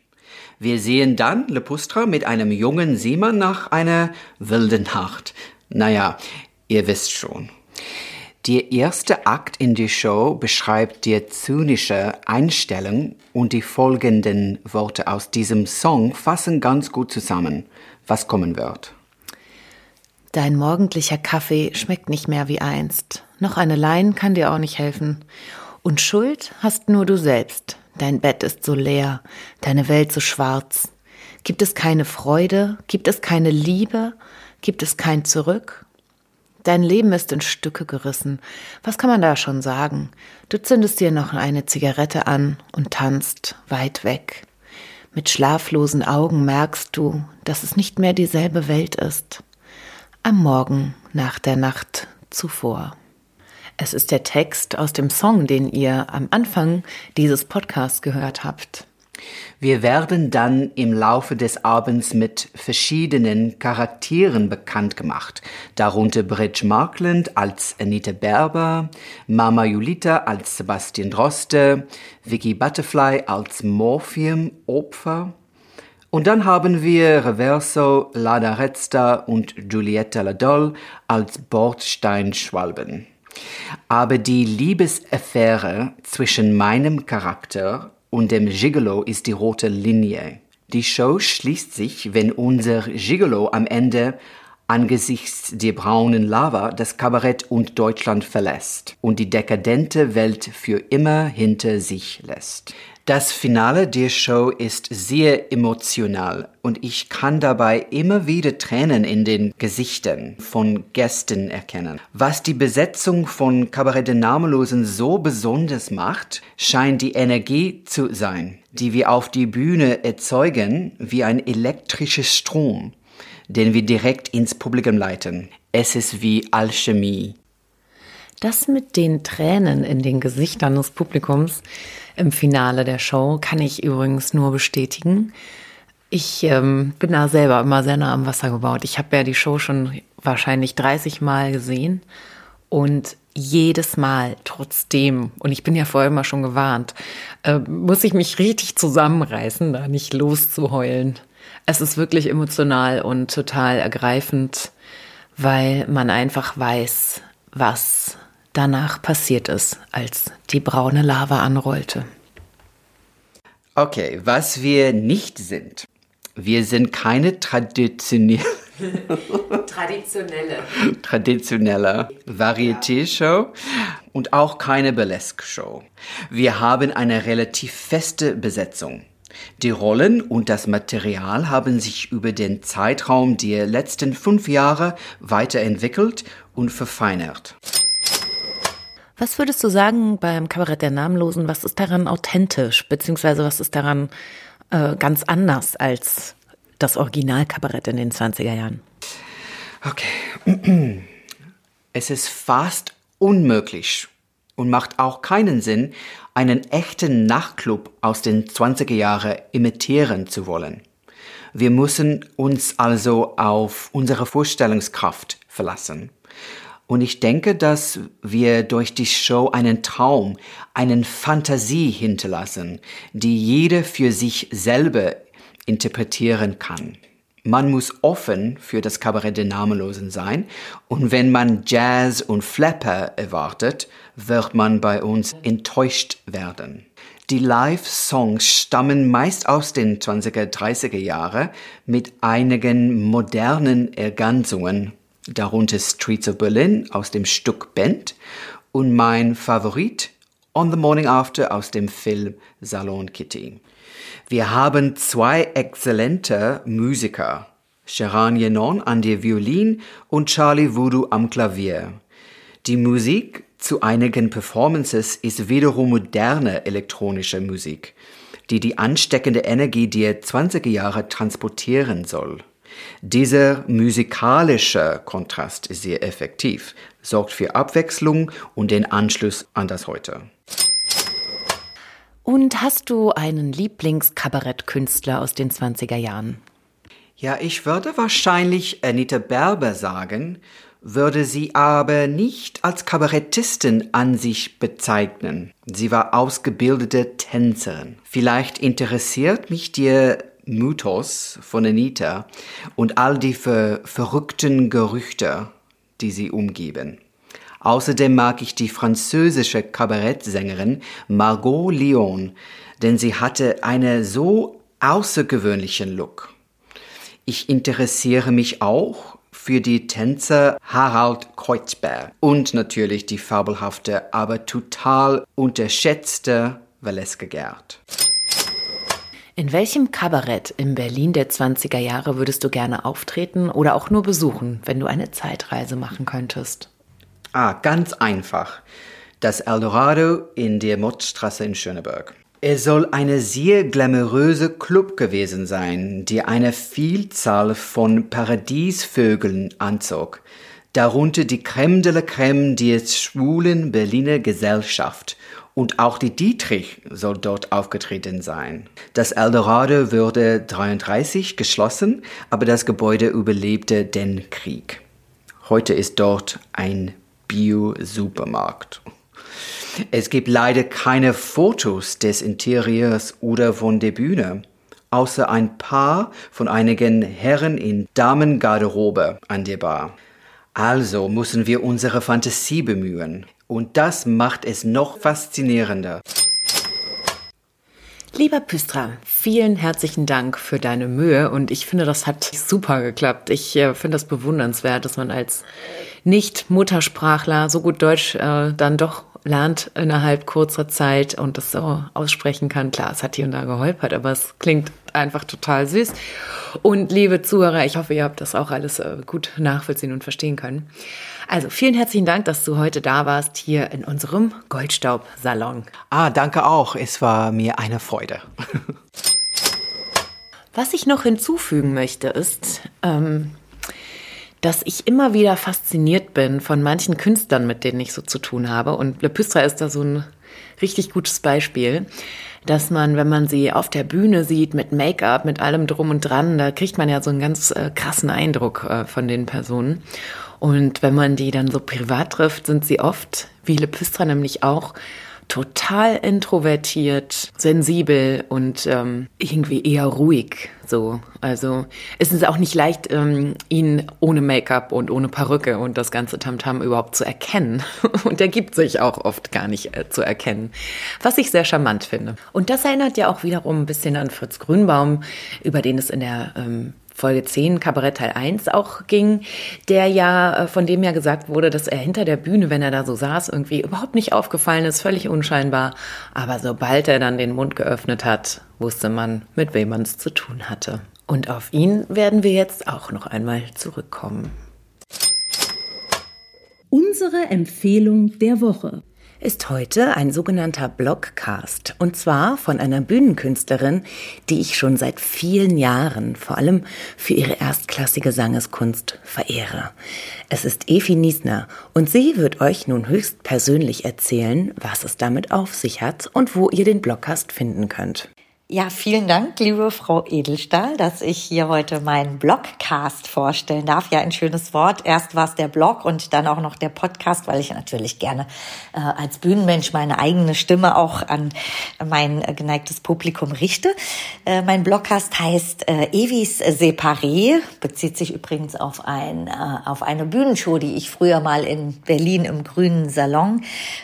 Wir sehen dann Lepustra mit einem jungen Seemann nach einer wilden Nacht. Naja, ihr wisst schon. Der erste Akt in der Show beschreibt die zynische Einstellung und die folgenden Worte aus diesem Song fassen ganz gut zusammen, was kommen wird. Dein morgendlicher Kaffee schmeckt nicht mehr wie einst. Noch eine Lein kann dir auch nicht helfen. Und Schuld hast nur du selbst. Dein Bett ist so leer, deine Welt so schwarz. Gibt es keine Freude? Gibt es keine Liebe? Gibt es kein Zurück? Dein Leben ist in Stücke gerissen. Was kann man da schon sagen? Du zündest dir noch eine Zigarette an und tanzt weit weg. Mit schlaflosen Augen merkst du, dass es nicht mehr dieselbe Welt ist. Am Morgen nach der Nacht zuvor. Es ist der Text aus dem Song, den ihr am Anfang dieses Podcasts gehört habt. Wir werden dann im Laufe des Abends mit verschiedenen Charakteren bekannt gemacht, darunter Bridge Markland als Anita Berber, Mama Julita als Sebastian Droste, Vicky Butterfly als Morphium Opfer. Und dann haben wir Reverso, Lada Retzda und Giulietta Ladolle als Bordsteinschwalben. Aber die Liebesaffäre zwischen meinem Charakter und dem Gigolo ist die rote Linie. Die Show schließt sich, wenn unser Gigolo am Ende angesichts der braunen Lava das Kabarett und Deutschland verlässt und die dekadente Welt für immer hinter sich lässt. Das Finale der Show ist sehr emotional und ich kann dabei immer wieder Tränen in den Gesichtern von Gästen erkennen. Was die Besetzung von Kabarett der Namenlosen so besonders macht, scheint die Energie zu sein, die wir auf die Bühne erzeugen wie ein elektrischer Strom, den wir direkt ins Publikum leiten. Es ist wie Alchemie. Das mit den Tränen in den Gesichtern des Publikums im Finale der Show kann ich übrigens nur bestätigen. Ich ähm, bin da selber immer sehr nah am Wasser gebaut. Ich habe ja die Show schon wahrscheinlich 30 Mal gesehen und jedes Mal trotzdem, und ich bin ja vorher immer schon gewarnt, äh, muss ich mich richtig zusammenreißen, da nicht loszuheulen. Es ist wirklich emotional und total ergreifend, weil man einfach weiß, was danach passiert ist, als die braune Lava anrollte. Okay, was wir nicht sind. Wir sind keine traditionelle traditionelle traditionelle Varieté-Show und auch keine Burlesque-Show. Wir haben eine relativ feste Besetzung. Die Rollen und das Material haben sich über den Zeitraum der letzten fünf Jahre weiterentwickelt und verfeinert. Was würdest du sagen beim Kabarett der Namenlosen? Was ist daran authentisch, beziehungsweise was ist daran äh, ganz anders als das Originalkabarett in den 20er Jahren? Okay. Es ist fast unmöglich und macht auch keinen Sinn, einen echten Nachtclub aus den 20er Jahren imitieren zu wollen. Wir müssen uns also auf unsere Vorstellungskraft verlassen. Und ich denke, dass wir durch die Show einen Traum, einen Fantasie hinterlassen, die jeder für sich selber interpretieren kann. Man muss offen für das Kabarett der Namenlosen sein und wenn man Jazz und Flapper erwartet, wird man bei uns enttäuscht werden. Die Live-Songs stammen meist aus den 20er, 30er Jahre mit einigen modernen Ergänzungen darunter Streets of Berlin aus dem Stück Bent und mein Favorit On the Morning After aus dem Film Salon Kitty. Wir haben zwei exzellente Musiker, Sharan Yenon an der Violin und Charlie Voodoo am Klavier. Die Musik zu einigen Performances ist wiederum moderne elektronische Musik, die die ansteckende Energie der 20er Jahre transportieren soll. Dieser musikalische Kontrast ist sehr effektiv, sorgt für Abwechslung und den Anschluss an das Heute. Und hast du einen Lieblingskabarettkünstler aus den 20er Jahren? Ja, ich würde wahrscheinlich Anita Berber sagen, würde sie aber nicht als Kabarettistin an sich bezeichnen. Sie war ausgebildete Tänzerin. Vielleicht interessiert mich der Mythos von Anita und all die ver verrückten Gerüchte, die sie umgeben. Außerdem mag ich die französische Kabarettsängerin Margot Lyon, denn sie hatte einen so außergewöhnlichen Look. Ich interessiere mich auch für die Tänzer Harald Kreuzberg und natürlich die fabelhafte, aber total unterschätzte Valeska Gerd. In welchem Kabarett im Berlin der 20er Jahre würdest du gerne auftreten oder auch nur besuchen, wenn du eine Zeitreise machen könntest? Ah, ganz einfach. Das Eldorado in der Mottstraße in Schöneberg. Es soll eine sehr glamouröse Club gewesen sein, die eine Vielzahl von Paradiesvögeln anzog, darunter die Crème de la Crème der schwulen Berliner Gesellschaft und auch die Dietrich soll dort aufgetreten sein. Das Eldorado wurde 33 geschlossen, aber das Gebäude überlebte den Krieg. Heute ist dort ein Bio-Supermarkt. Es gibt leider keine Fotos des Interieurs oder von der Bühne, außer ein paar von einigen Herren in Damengarderobe an der Bar. Also müssen wir unsere Fantasie bemühen. Und das macht es noch faszinierender. Lieber Pystra, vielen herzlichen Dank für deine Mühe und ich finde, das hat super geklappt. Ich äh, finde das bewundernswert, dass man als Nicht-Muttersprachler so gut Deutsch äh, dann doch lernt innerhalb kurzer Zeit und das so aussprechen kann. Klar, es hat hier und da geholpert, aber es klingt einfach total süß. Und liebe Zuhörer, ich hoffe, ihr habt das auch alles äh, gut nachvollziehen und verstehen können. Also vielen herzlichen Dank, dass du heute da warst hier in unserem Goldstaub-Salon. Ah, danke auch. Es war mir eine Freude. Was ich noch hinzufügen möchte, ist, ähm, dass ich immer wieder fasziniert bin von manchen Künstlern, mit denen ich so zu tun habe. Und Le Pystra ist da so ein richtig gutes Beispiel, dass man, wenn man sie auf der Bühne sieht, mit Make-up, mit allem drum und dran, da kriegt man ja so einen ganz äh, krassen Eindruck äh, von den Personen. Und wenn man die dann so privat trifft, sind sie oft, wie Le Pystra nämlich auch, total introvertiert, sensibel und ähm, irgendwie eher ruhig. So, also es ist auch nicht leicht, ähm, ihn ohne Make-up und ohne Perücke und das ganze Tamtam -Tam überhaupt zu erkennen. Und er gibt sich auch oft gar nicht äh, zu erkennen, was ich sehr charmant finde. Und das erinnert ja auch wiederum ein bisschen an Fritz Grünbaum, über den es in der ähm, Folge 10, Kabarett Teil 1 auch ging, der ja, äh, von dem ja gesagt wurde, dass er hinter der Bühne, wenn er da so saß, irgendwie überhaupt nicht aufgefallen ist, völlig unscheinbar. Aber sobald er dann den Mund geöffnet hat, wusste man, mit wem man es zu tun hatte. Und auf ihn werden wir jetzt auch noch einmal zurückkommen. Unsere Empfehlung der Woche ist heute ein sogenannter Blogcast und zwar von einer Bühnenkünstlerin, die ich schon seit vielen Jahren vor allem für ihre erstklassige Sangeskunst verehre. Es ist Efi Niesner und sie wird euch nun höchst persönlich erzählen, was es damit auf sich hat und wo ihr den Blogcast finden könnt. Ja, vielen Dank, liebe Frau Edelstahl, dass ich hier heute meinen Blogcast vorstellen darf. Ja, ein schönes Wort. Erst war es der Blog und dann auch noch der Podcast, weil ich natürlich gerne äh, als Bühnenmensch meine eigene Stimme auch an mein äh, geneigtes Publikum richte. Äh, mein Blogcast heißt äh, Evis Separé, bezieht sich übrigens auf, ein, äh, auf eine Bühnenshow, die ich früher mal in Berlin im Grünen Salon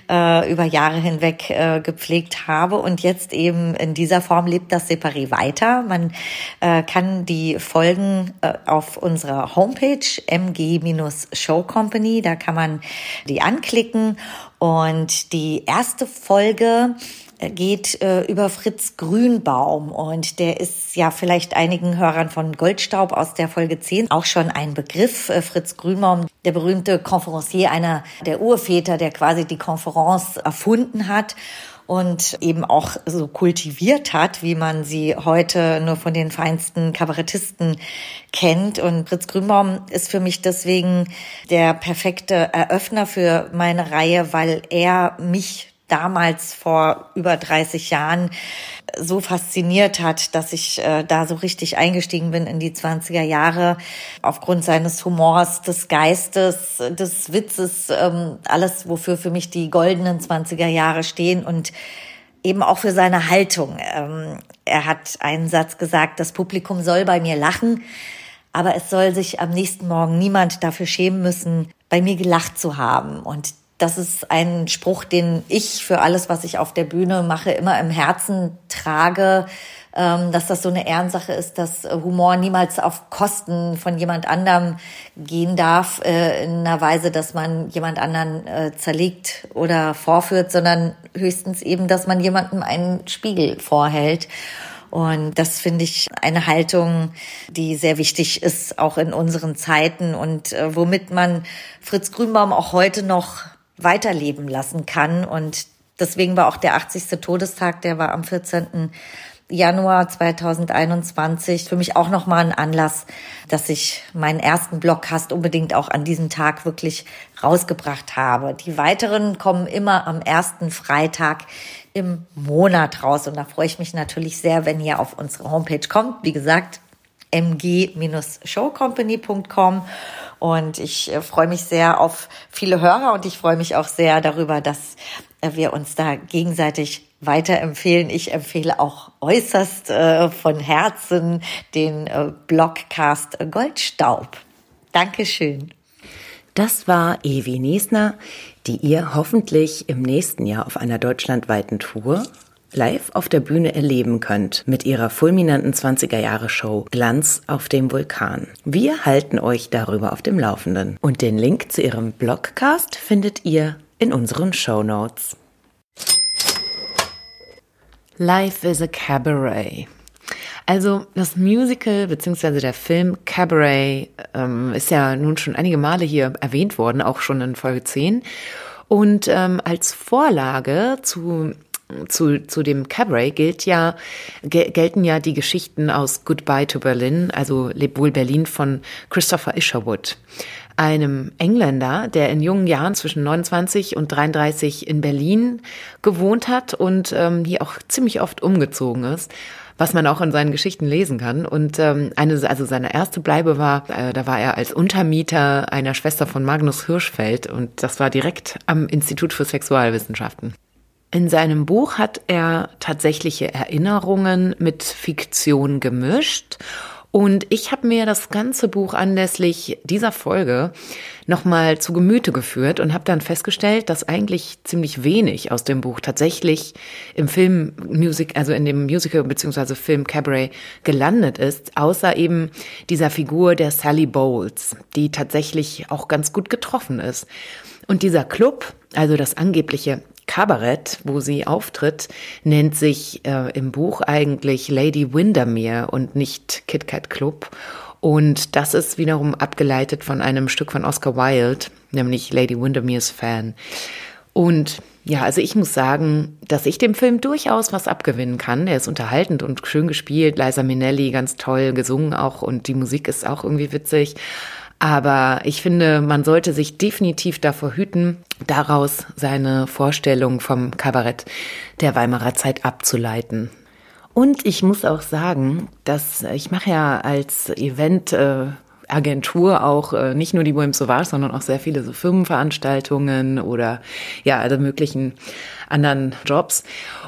äh, über Jahre hinweg äh, gepflegt habe und jetzt eben in dieser Form lebt das Separé weiter. Man äh, kann die Folgen äh, auf unserer Homepage mg-show company, da kann man die anklicken und die erste Folge äh, geht äh, über Fritz Grünbaum und der ist ja vielleicht einigen Hörern von Goldstaub aus der Folge 10 auch schon ein Begriff. Äh, Fritz Grünbaum, der berühmte Konferencier, einer der Urväter, der quasi die Konferenz erfunden hat und eben auch so kultiviert hat, wie man sie heute nur von den feinsten Kabarettisten kennt. Und Fritz Grünbaum ist für mich deswegen der perfekte Eröffner für meine Reihe, weil er mich damals vor über 30 Jahren so fasziniert hat, dass ich äh, da so richtig eingestiegen bin in die 20er Jahre aufgrund seines Humors, des Geistes, des Witzes, ähm, alles, wofür für mich die goldenen 20er Jahre stehen und eben auch für seine Haltung. Ähm, er hat einen Satz gesagt, das Publikum soll bei mir lachen, aber es soll sich am nächsten Morgen niemand dafür schämen müssen, bei mir gelacht zu haben. Und das ist ein Spruch, den ich für alles, was ich auf der Bühne mache, immer im Herzen trage, ähm, dass das so eine Ehrensache ist, dass Humor niemals auf Kosten von jemand anderem gehen darf, äh, in einer Weise, dass man jemand anderen äh, zerlegt oder vorführt, sondern höchstens eben, dass man jemandem einen Spiegel vorhält. Und das finde ich eine Haltung, die sehr wichtig ist, auch in unseren Zeiten und äh, womit man Fritz Grünbaum auch heute noch weiterleben lassen kann. Und deswegen war auch der 80. Todestag, der war am 14. Januar 2021 für mich auch nochmal ein Anlass, dass ich meinen ersten Blogcast unbedingt auch an diesem Tag wirklich rausgebracht habe. Die weiteren kommen immer am ersten Freitag im Monat raus und da freue ich mich natürlich sehr, wenn ihr auf unsere Homepage kommt. Wie gesagt, mg-showcompany.com und ich äh, freue mich sehr auf viele Hörer und ich freue mich auch sehr darüber, dass äh, wir uns da gegenseitig weiterempfehlen. Ich empfehle auch äußerst äh, von Herzen den äh, Blogcast Goldstaub. Dankeschön. Das war Evi Niesner, die ihr hoffentlich im nächsten Jahr auf einer deutschlandweiten Tour live auf der Bühne erleben könnt mit ihrer fulminanten 20er Jahre Show Glanz auf dem Vulkan. Wir halten euch darüber auf dem Laufenden und den Link zu ihrem Blogcast findet ihr in unseren Show Notes. Life is a Cabaret. Also das Musical bzw. der Film Cabaret ähm, ist ja nun schon einige Male hier erwähnt worden, auch schon in Folge 10. Und ähm, als Vorlage zu zu, zu dem Cabaret gilt ja, gelten ja die Geschichten aus Goodbye to Berlin, also Leb wohl Berlin von Christopher Isherwood, einem Engländer, der in jungen Jahren zwischen 29 und 33 in Berlin gewohnt hat und ähm, hier auch ziemlich oft umgezogen ist was man auch in seinen Geschichten lesen kann. Und ähm, eine, also seine erste Bleibe war, äh, da war er als Untermieter einer Schwester von Magnus Hirschfeld und das war direkt am Institut für Sexualwissenschaften. In seinem Buch hat er tatsächliche Erinnerungen mit Fiktion gemischt. Und ich habe mir das ganze Buch anlässlich dieser Folge nochmal zu Gemüte geführt und habe dann festgestellt, dass eigentlich ziemlich wenig aus dem Buch tatsächlich im Film Music, also in dem Musical beziehungsweise Film Cabaret gelandet ist, außer eben dieser Figur der Sally Bowles, die tatsächlich auch ganz gut getroffen ist. Und dieser Club, also das angebliche Kabarett, wo sie auftritt, nennt sich äh, im Buch eigentlich Lady Windermere und nicht Kit Kat Club. Und das ist wiederum abgeleitet von einem Stück von Oscar Wilde, nämlich Lady Windermere's Fan. Und ja, also ich muss sagen, dass ich dem Film durchaus was abgewinnen kann. Der ist unterhaltend und schön gespielt. Liza Minnelli ganz toll gesungen auch und die Musik ist auch irgendwie witzig. Aber ich finde, man sollte sich definitiv davor hüten, daraus seine Vorstellung vom Kabarett der Weimarer Zeit abzuleiten. Und ich muss auch sagen, dass ich mache ja als Event äh, Agentur auch äh, nicht nur die Bohème Sauvage, sondern auch sehr viele so Firmenveranstaltungen oder ja, alle möglichen anderen Jobs.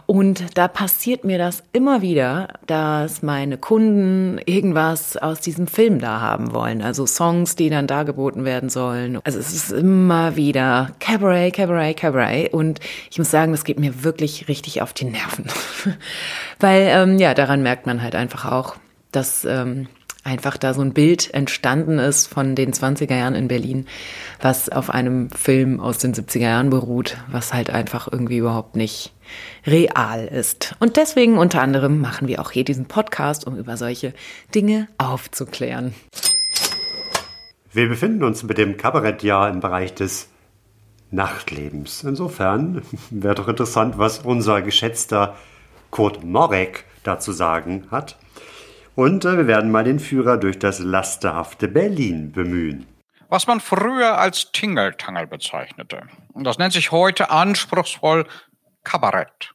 Und da passiert mir das immer wieder, dass meine Kunden irgendwas aus diesem Film da haben wollen. Also Songs, die dann dargeboten werden sollen. Also es ist immer wieder Cabaret, Cabaret, Cabaret. Und ich muss sagen, das geht mir wirklich richtig auf die Nerven. Weil, ähm, ja, daran merkt man halt einfach auch, dass ähm, einfach da so ein Bild entstanden ist von den 20er Jahren in Berlin, was auf einem Film aus den 70er Jahren beruht, was halt einfach irgendwie überhaupt nicht real ist. Und deswegen unter anderem machen wir auch hier diesen Podcast, um über solche Dinge aufzuklären. Wir befinden uns mit dem Kabarettjahr im Bereich des Nachtlebens. Insofern wäre doch interessant, was unser geschätzter Kurt Morek dazu sagen hat. Und äh, wir werden mal den Führer durch das lasterhafte Berlin bemühen. Was man früher als Tingeltangel bezeichnete. Und das nennt sich heute anspruchsvoll Kabarett.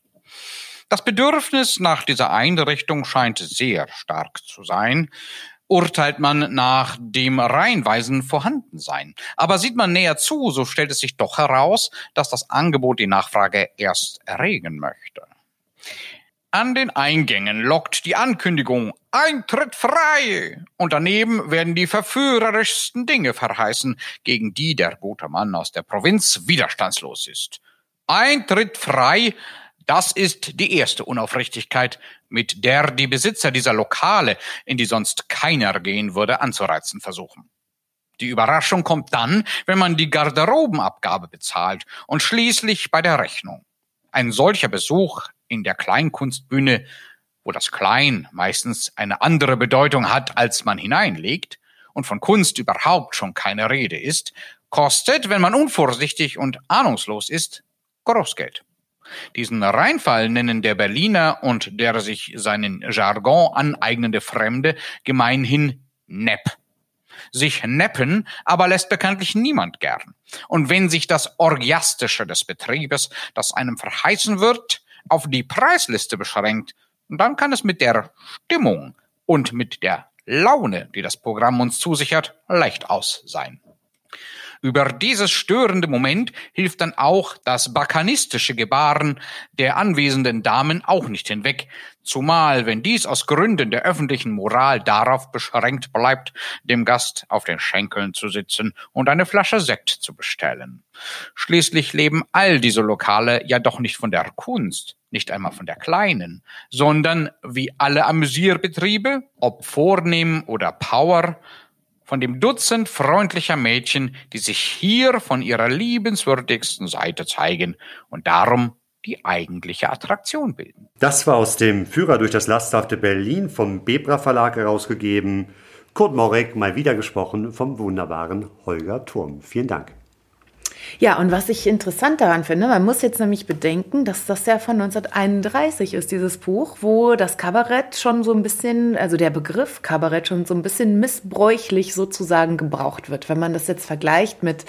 Das Bedürfnis nach dieser Einrichtung scheint sehr stark zu sein, urteilt man nach dem Reinweisen vorhanden sein. Aber sieht man näher zu, so stellt es sich doch heraus, dass das Angebot die Nachfrage erst erregen möchte. An den Eingängen lockt die Ankündigung Eintritt frei. Und daneben werden die verführerischsten Dinge verheißen, gegen die der gute Mann aus der Provinz widerstandslos ist. Eintritt frei, das ist die erste Unaufrichtigkeit, mit der die Besitzer dieser Lokale, in die sonst keiner gehen würde, anzureizen versuchen. Die Überraschung kommt dann, wenn man die Garderobenabgabe bezahlt und schließlich bei der Rechnung. Ein solcher Besuch in der Kleinkunstbühne, wo das Klein meistens eine andere Bedeutung hat, als man hineinlegt, und von Kunst überhaupt schon keine Rede ist, kostet, wenn man unvorsichtig und ahnungslos ist, Großgeld. Diesen Reinfall nennen der Berliner und der sich seinen Jargon aneignende Fremde gemeinhin Nepp. Sich neppen aber lässt bekanntlich niemand gern. Und wenn sich das Orgiastische des Betriebes, das einem verheißen wird, auf die Preisliste beschränkt, dann kann es mit der Stimmung und mit der Laune, die das Programm uns zusichert, leicht aus sein. Über dieses störende Moment hilft dann auch das bakanistische Gebaren der anwesenden Damen auch nicht hinweg, zumal wenn dies aus Gründen der öffentlichen Moral darauf beschränkt bleibt, dem Gast auf den Schenkeln zu sitzen und eine Flasche Sekt zu bestellen. Schließlich leben all diese Lokale ja doch nicht von der Kunst, nicht einmal von der kleinen, sondern wie alle Amüsierbetriebe, ob vornehm oder Power, von dem Dutzend freundlicher Mädchen, die sich hier von ihrer liebenswürdigsten Seite zeigen und darum die eigentliche Attraktion bilden. Das war aus dem Führer durch das lasthafte Berlin vom Bebra Verlag herausgegeben. Kurt Morek mal wieder gesprochen vom wunderbaren Holger Turm. Vielen Dank. Ja, und was ich interessant daran finde, man muss jetzt nämlich bedenken, dass das ja von 1931 ist, dieses Buch, wo das Kabarett schon so ein bisschen, also der Begriff Kabarett schon so ein bisschen missbräuchlich sozusagen gebraucht wird. Wenn man das jetzt vergleicht mit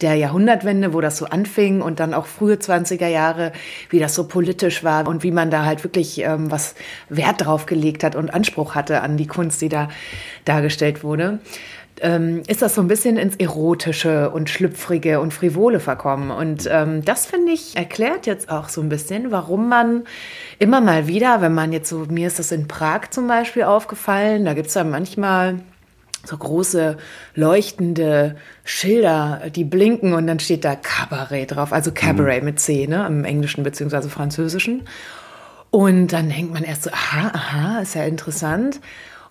der Jahrhundertwende, wo das so anfing und dann auch frühe 20er Jahre, wie das so politisch war und wie man da halt wirklich ähm, was Wert drauf gelegt hat und Anspruch hatte an die Kunst, die da dargestellt wurde ähm, ist das so ein bisschen ins Erotische und Schlüpfrige und Frivole verkommen. Und ähm, das, finde ich, erklärt jetzt auch so ein bisschen, warum man immer mal wieder, wenn man jetzt so, mir ist das in Prag zum Beispiel aufgefallen, da gibt es ja manchmal so große leuchtende Schilder, die blinken und dann steht da Cabaret drauf, also Cabaret mhm. mit C, ne, im Englischen beziehungsweise Französischen. Und dann denkt man erst so, aha, aha, ist ja interessant.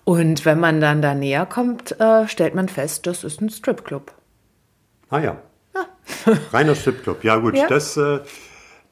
Und wenn man dann da näher kommt, äh, stellt man fest, das ist ein Stripclub. Ah ja. ja. Reiner Stripclub. Ja gut, ja. das äh,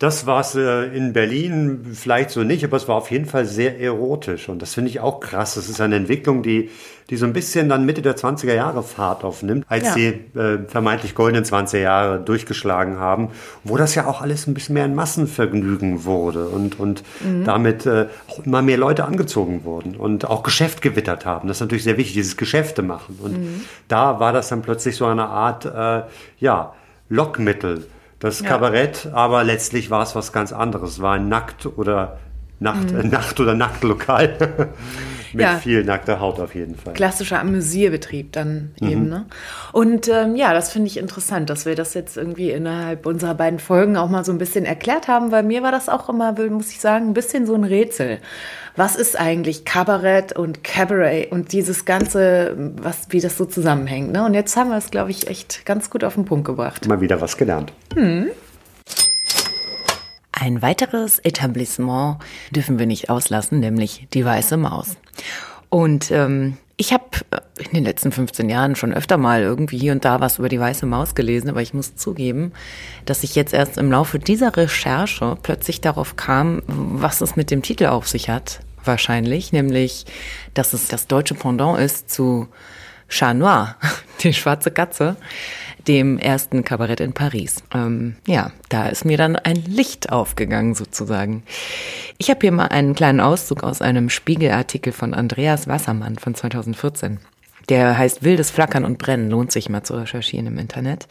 das war es äh, in Berlin vielleicht so nicht, aber es war auf jeden Fall sehr erotisch. Und das finde ich auch krass. Das ist eine Entwicklung, die, die so ein bisschen dann Mitte der 20er Jahre Fahrt aufnimmt, als ja. die äh, vermeintlich goldenen 20er Jahre durchgeschlagen haben, wo das ja auch alles ein bisschen mehr ein Massenvergnügen wurde und, und mhm. damit äh, auch immer mehr Leute angezogen wurden und auch Geschäft gewittert haben. Das ist natürlich sehr wichtig, dieses Geschäfte machen. Und mhm. da war das dann plötzlich so eine Art, äh, ja, Lockmittel das ja. Kabarett, aber letztlich war es was ganz anderes. Es war ein Nackt- oder Nacht, mhm. Nacht- oder Nachtlokal. Mit ja. viel nackter Haut auf jeden Fall. Klassischer Amüsierbetrieb dann mhm. eben. Ne? Und ähm, ja, das finde ich interessant, dass wir das jetzt irgendwie innerhalb unserer beiden Folgen auch mal so ein bisschen erklärt haben, weil mir war das auch immer, muss ich sagen, ein bisschen so ein Rätsel was ist eigentlich Kabarett und Cabaret und dieses Ganze, was, wie das so zusammenhängt. Ne? Und jetzt haben wir es, glaube ich, echt ganz gut auf den Punkt gebracht. Mal wieder was gelernt. Hm. Ein weiteres Etablissement dürfen wir nicht auslassen, nämlich die Weiße Maus. Und ähm, ich habe in den letzten 15 Jahren schon öfter mal irgendwie hier und da was über die weiße Maus gelesen, aber ich muss zugeben, dass ich jetzt erst im Laufe dieser Recherche plötzlich darauf kam, was es mit dem Titel auf sich hat. Wahrscheinlich, nämlich, dass es das deutsche Pendant ist zu Chat Noir, die schwarze Katze dem ersten Kabarett in Paris. Ähm, ja, da ist mir dann ein Licht aufgegangen sozusagen. Ich habe hier mal einen kleinen Auszug aus einem Spiegelartikel von Andreas Wassermann von 2014. Der heißt Wildes Flackern und Brennen, lohnt sich mal zu recherchieren im Internet.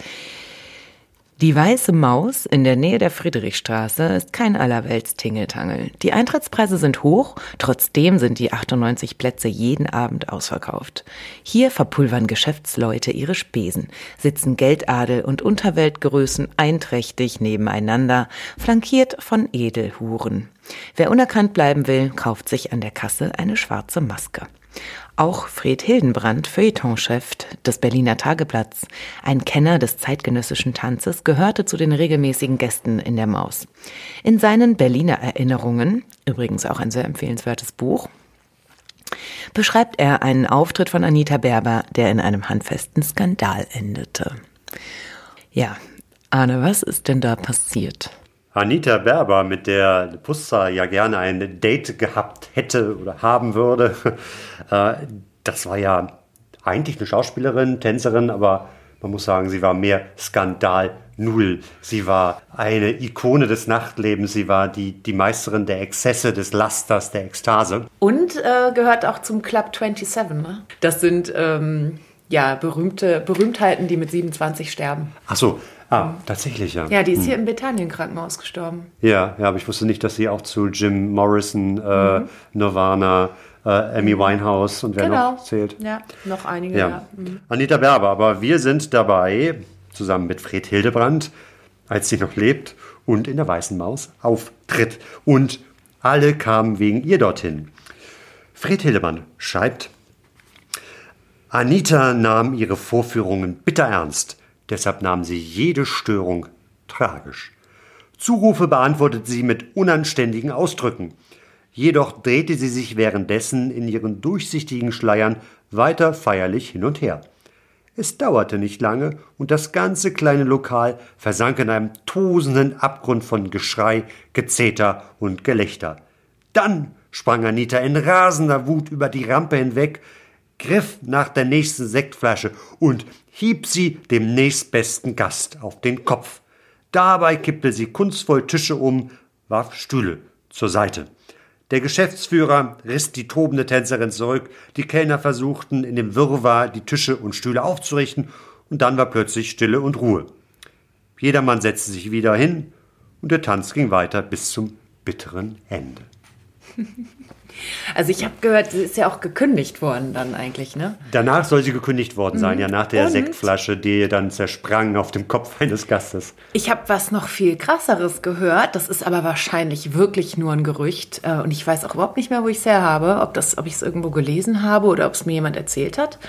Die Weiße Maus in der Nähe der Friedrichstraße ist kein Allerwelts-Tingeltangel. Die Eintrittspreise sind hoch, trotzdem sind die 98 Plätze jeden Abend ausverkauft. Hier verpulvern Geschäftsleute ihre Spesen, sitzen Geldadel und Unterweltgrößen einträchtig nebeneinander, flankiert von Edelhuren. Wer unerkannt bleiben will, kauft sich an der Kasse eine schwarze Maske. Auch Fred Hildenbrand, Feuilletonchef des Berliner Tageblatts, ein Kenner des zeitgenössischen Tanzes, gehörte zu den regelmäßigen Gästen in der Maus. In seinen Berliner Erinnerungen, übrigens auch ein sehr empfehlenswertes Buch, beschreibt er einen Auftritt von Anita Berber, der in einem handfesten Skandal endete. Ja, Arne, was ist denn da passiert? Anita Berber, mit der Pussa ja gerne ein Date gehabt hätte oder haben würde, äh, das war ja eigentlich eine Schauspielerin, Tänzerin, aber man muss sagen, sie war mehr Skandal Null. Sie war eine Ikone des Nachtlebens. Sie war die, die Meisterin der Exzesse, des Lasters, der Ekstase. Und äh, gehört auch zum Club 27. Ne? Das sind ähm, ja berühmte Berühmtheiten, die mit 27 sterben. Ach so, Ah, tatsächlich, ja. Ja, die ist hm. hier im Bethanien-Krankenhaus gestorben. Ja, ja, aber ich wusste nicht, dass sie auch zu Jim Morrison, äh, mhm. Nirvana, äh, Amy Winehouse und wer genau. noch zählt. Ja, noch einige, ja. ja. Mhm. Anita Berber, aber wir sind dabei, zusammen mit Fred Hildebrand, als sie noch lebt und in der Weißen Maus auftritt. Und alle kamen wegen ihr dorthin. Fred Hildebrand schreibt, Anita nahm ihre Vorführungen bitter ernst. Deshalb nahm sie jede Störung tragisch. Zurufe beantwortete sie mit unanständigen Ausdrücken. Jedoch drehte sie sich währenddessen in ihren durchsichtigen Schleiern weiter feierlich hin und her. Es dauerte nicht lange, und das ganze kleine Lokal versank in einem tosenden Abgrund von Geschrei, Gezeter und Gelächter. Dann sprang Anita in rasender Wut über die Rampe hinweg, griff nach der nächsten Sektflasche und hieb sie dem nächstbesten Gast auf den Kopf. Dabei kippte sie kunstvoll Tische um, warf Stühle zur Seite. Der Geschäftsführer riss die tobende Tänzerin zurück, die Kellner versuchten in dem Wirrwarr die Tische und Stühle aufzurichten, und dann war plötzlich Stille und Ruhe. Jedermann setzte sich wieder hin, und der Tanz ging weiter bis zum bitteren Ende. Also ich habe gehört, sie ist ja auch gekündigt worden dann eigentlich, ne? Danach soll sie gekündigt worden sein, mhm. ja, nach der Und? Sektflasche, die dann zersprang auf dem Kopf eines Gastes. Ich habe was noch viel krasseres gehört, das ist aber wahrscheinlich wirklich nur ein Gerücht äh, und ich weiß auch überhaupt nicht mehr, wo ich es her habe, ob, ob ich es irgendwo gelesen habe oder ob es mir jemand erzählt hat.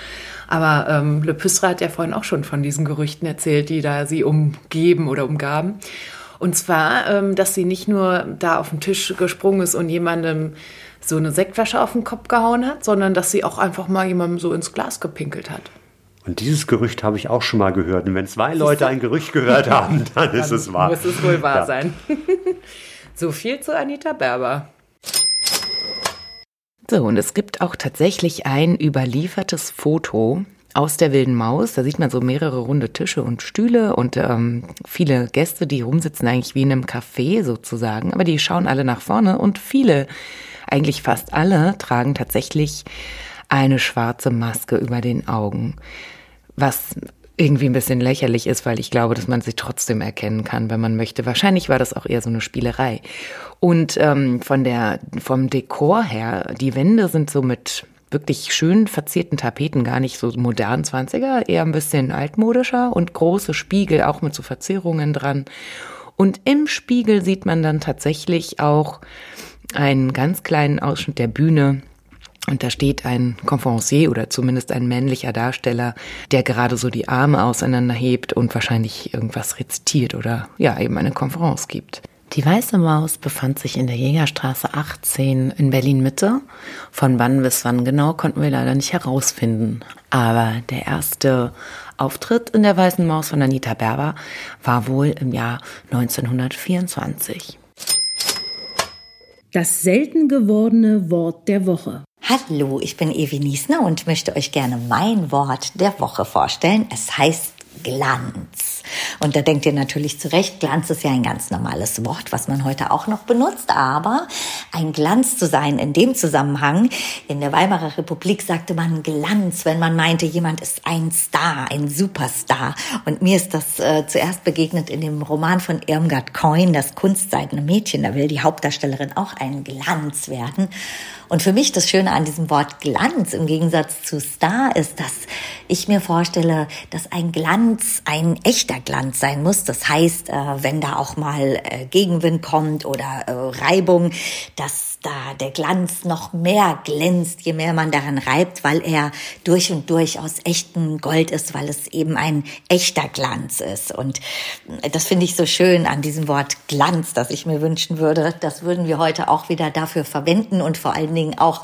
Aber ähm, Le Püssre hat ja vorhin auch schon von diesen Gerüchten erzählt, die da sie umgeben oder umgaben. Und zwar, ähm, dass sie nicht nur da auf den Tisch gesprungen ist und jemandem so eine Sektflasche auf den Kopf gehauen hat, sondern dass sie auch einfach mal jemandem so ins Glas gepinkelt hat. Und dieses Gerücht habe ich auch schon mal gehört. Und wenn zwei Leute ein Gerücht gehört haben, dann, dann ist es wahr. Muss es wohl wahr ja. sein. so viel zu Anita Berber. So, und es gibt auch tatsächlich ein überliefertes Foto aus der wilden Maus. Da sieht man so mehrere runde Tische und Stühle und ähm, viele Gäste, die rumsitzen eigentlich wie in einem Café sozusagen, aber die schauen alle nach vorne und viele eigentlich fast alle tragen tatsächlich eine schwarze Maske über den Augen. Was irgendwie ein bisschen lächerlich ist, weil ich glaube, dass man sie trotzdem erkennen kann, wenn man möchte. Wahrscheinlich war das auch eher so eine Spielerei. Und ähm, von der vom Dekor her, die Wände sind so mit wirklich schön verzierten Tapeten, gar nicht so modern 20er, eher ein bisschen altmodischer und große Spiegel auch mit so Verzierungen dran. Und im Spiegel sieht man dann tatsächlich auch einen ganz kleinen Ausschnitt der Bühne. Und da steht ein Conferencier oder zumindest ein männlicher Darsteller, der gerade so die Arme auseinanderhebt und wahrscheinlich irgendwas rezitiert oder ja, eben eine Konferenz gibt. Die Weiße Maus befand sich in der Jägerstraße 18 in Berlin Mitte. Von wann bis wann genau konnten wir leider nicht herausfinden. Aber der erste Auftritt in der Weißen Maus von Anita Berber war wohl im Jahr 1924. Das selten gewordene Wort der Woche. Hallo, ich bin Evi Niesner und möchte euch gerne mein Wort der Woche vorstellen. Es heißt Glanz. Und da denkt ihr natürlich zu Recht, Glanz ist ja ein ganz normales Wort, was man heute auch noch benutzt. Aber ein Glanz zu sein in dem Zusammenhang, in der Weimarer Republik sagte man Glanz, wenn man meinte, jemand ist ein Star, ein Superstar. Und mir ist das äh, zuerst begegnet in dem Roman von Irmgard Coyne, Das kunstseidene Mädchen. Da will die Hauptdarstellerin auch ein Glanz werden. Und für mich das Schöne an diesem Wort Glanz im Gegensatz zu Star ist, dass ich mir vorstelle, dass ein Glanz ein echter Glanz sein muss. Das heißt, äh, wenn da auch mal äh, Gegenwind kommt oder äh, Reibung, dass da der Glanz noch mehr glänzt, je mehr man daran reibt, weil er durch und durch aus echtem Gold ist, weil es eben ein echter Glanz ist. Und das finde ich so schön an diesem Wort Glanz, dass ich mir wünschen würde, das würden wir heute auch wieder dafür verwenden und vor allen Dingen auch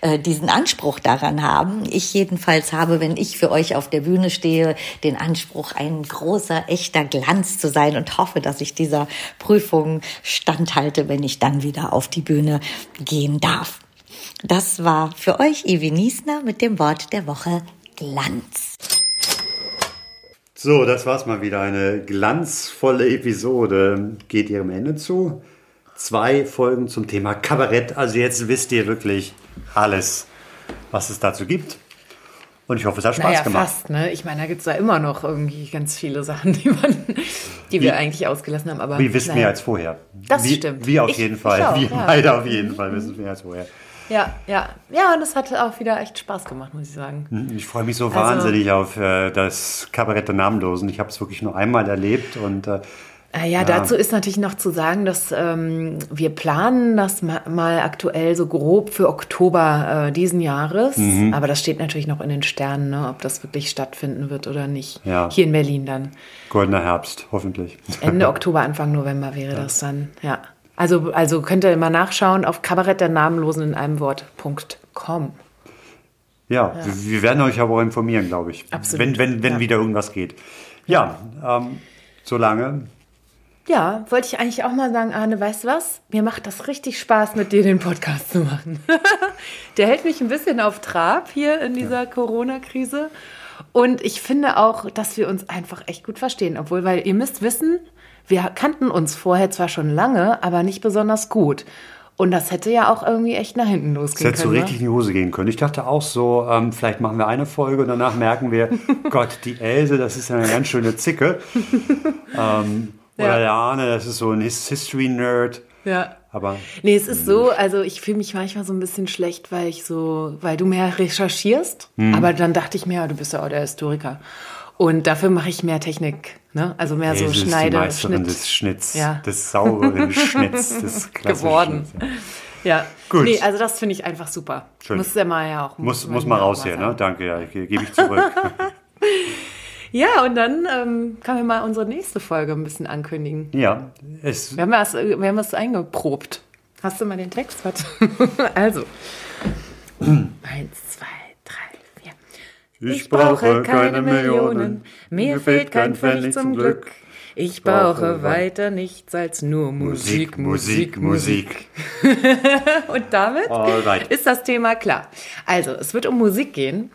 äh, diesen Anspruch daran haben. Ich jedenfalls habe, wenn ich für euch auf der Bühne stehe, den Anspruch, ein großer, echter Glanz zu sein und hoffe, dass ich dieser Prüfung standhalte, wenn ich dann wieder auf die Bühne gehen darf. Das war für euch Evi Niesner mit dem Wort der Woche Glanz. So, das war's mal wieder. Eine glanzvolle Episode geht ihrem Ende zu. Zwei Folgen zum Thema Kabarett. Also jetzt wisst ihr wirklich alles, was es dazu gibt. Und ich hoffe, es hat Spaß naja, gemacht. fast, ne? Ich meine, da gibt es da immer noch irgendwie ganz viele Sachen, die, man, die wir eigentlich ausgelassen haben. Aber, Wir wissen naja. mehr als vorher. Das wie, stimmt. Wir auf Ich- jeden Fall. auch, wir ja. beide auf jeden Fall wissen mehr als vorher. Ja, ja. Ja, und es hat auch wieder echt Spaß gemacht, muss ich sagen. Hm, Ich freue mich so Also- wahnsinnig auf äh, das Kabarett der Namenlosen. Ich habe es wirklich nur einmal erlebt und äh, Äh, ja, dazu ist natürlich noch zu sagen, dass ähm, wir planen das ma mal aktuell so grob für Oktober äh, diesen Jahres. Mhm. Aber das steht natürlich noch in den Sternen, ne, ob das wirklich stattfinden wird oder nicht. Ja. Hier in Berlin dann. goldener Herbst, hoffentlich. Ende Oktober, Anfang November wäre das dann, ja. Also, also könnt ihr mal nachschauen auf Kabarett der Namenlosen in einem Wort.com. Ja, Wir, wir werden euch aber auch informieren, glaube ich. Absolut, Wenn, wenn, wenn ja. wieder irgendwas geht. Ja, ähm, solange. Ja, wollte ich eigentlich auch mal sagen, Arne, weißt du was? Mir macht das richtig Spaß, mit dir den Podcast zu machen. Der hält mich ein bisschen auf Trab hier in dieser Corona-Krise. Und ich finde auch, dass wir uns einfach echt gut verstehen. Obwohl, weil ihr müsst wissen, wir kannten uns vorher zwar schon lange, aber nicht besonders gut. Und das hätte ja auch irgendwie echt nach hinten losgehen hätte so können. ne? richtig in die Hose gehen können. Ich dachte auch so, ähm, vielleicht machen wir eine Folge und danach merken wir, Gott, die Else, das ist ja eine ganz schöne Zicke. ähm, oder Ja. der Arne, das ist so ein His- History-Nerd. Ja. Aber Nee, es ist so, also ich fühle mich manchmal so ein bisschen schlecht, weil ich so, weil du mehr recherchierst, Hm. aber dann dachte ich mir, ja, du bist ja auch der Historiker. Und dafür mache ich mehr Technik, ne? Also mehr so Else ist die Schneide, Meisterin Schnitt des Schnitts, Ja. des sauberen Schnitts, des geworden. Schnitts, Ja. Gut. Nee, also das finde ich einfach super. Schön. Muss der mal ja auch. Muss, muss mal ja raus hier, ne? Danke, ja, gebe ich zurück. Ja, und dann ähm, können wir mal unsere nächste Folge ein bisschen ankündigen. ja, es, Wir haben das, wir haben eingeprobt. Hast du mal den Text? Also. Eins, zwei, drei, vier. Ich brauche keine Millionen, mir fehlt kein Pfennig zum Glück. Ich brauche weiter nichts als nur Musik, Musik, Musik. Und damit Alright. ist das Thema klar. Also, es wird um Musik gehen.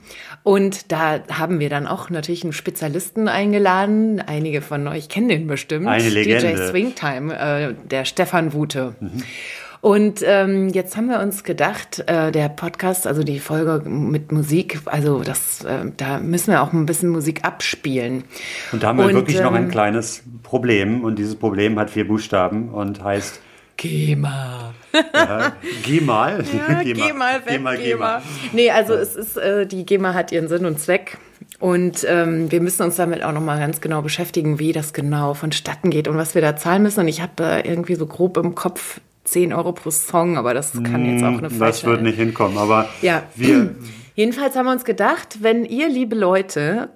Und da haben wir dann auch natürlich einen Spezialisten eingeladen. Einige von euch kennen den bestimmt. Eine Legende. DJ Swingtime, äh, der Stefan Wute. Und ähm, jetzt haben wir uns gedacht, äh, der Podcast, also die Folge mit Musik, also das, äh, da müssen wir auch ein bisschen Musik abspielen. und da haben wir Und, wirklich noch ein ähm, kleines Problem und dieses Problem hat vier Buchstaben und heißt GEMA. Geh mal. Ja, geh mal weg, geh mal, geh mal. Nee, also es ist, äh, die GEMA hat ihren Sinn und Zweck. Und ähm, wir müssen uns damit auch nochmal ganz genau beschäftigen, wie das genau vonstatten geht und was wir da zahlen müssen. Und ich habe äh, irgendwie so grob im Kopf 10 Euro pro Song, aber das kann jetzt auch eine falsche... Hm, Das wird nicht hinkommen, aber Ja. wir, Jedenfalls haben wir uns gedacht, wenn ihr, liebe Leute,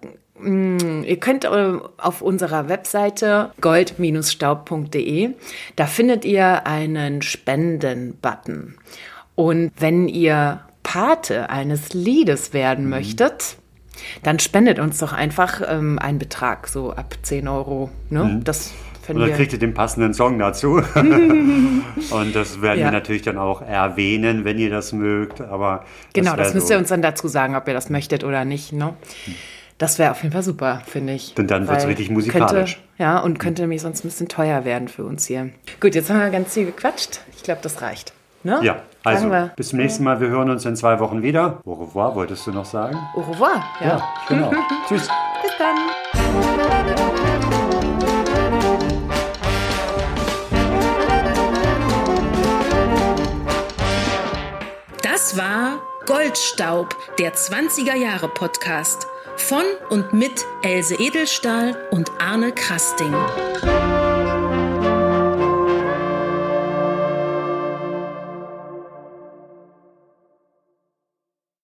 ihr könnt auf unserer Webseite gold-staub.de, da findet ihr einen Spenden-Button. Und wenn ihr Pate eines Liedes werden Mhm. möchtet, dann spendet uns doch einfach ähm, einen Betrag, so ab 10 Euro. Ne? Das und finden dann wir. kriegt ihr den passenden Song dazu. und das werden Ja. wir natürlich dann auch erwähnen, wenn ihr das mögt. Aber Genau, das wär müsst so- ihr uns dann dazu sagen, ob ihr das möchtet oder nicht. Ne? Das wäre auf jeden Fall super, finde ich. Denn dann wird's Weil richtig musikalisch. Könnte, ja, und könnte nämlich sonst ein bisschen teuer werden für uns hier. Gut, jetzt haben wir ganz viel gequatscht. Ich glaube, das reicht. Ne? Ja, also bis zum nächsten Mal. Wir hören uns in zwei Wochen wieder. Au revoir, wolltest du noch sagen? Au revoir. Ja. genau. Tschüss. Bis dann. Das war Goldstaub, der 20er Jahre Podcast von und mit Else Edelstahl und Arne Krasting.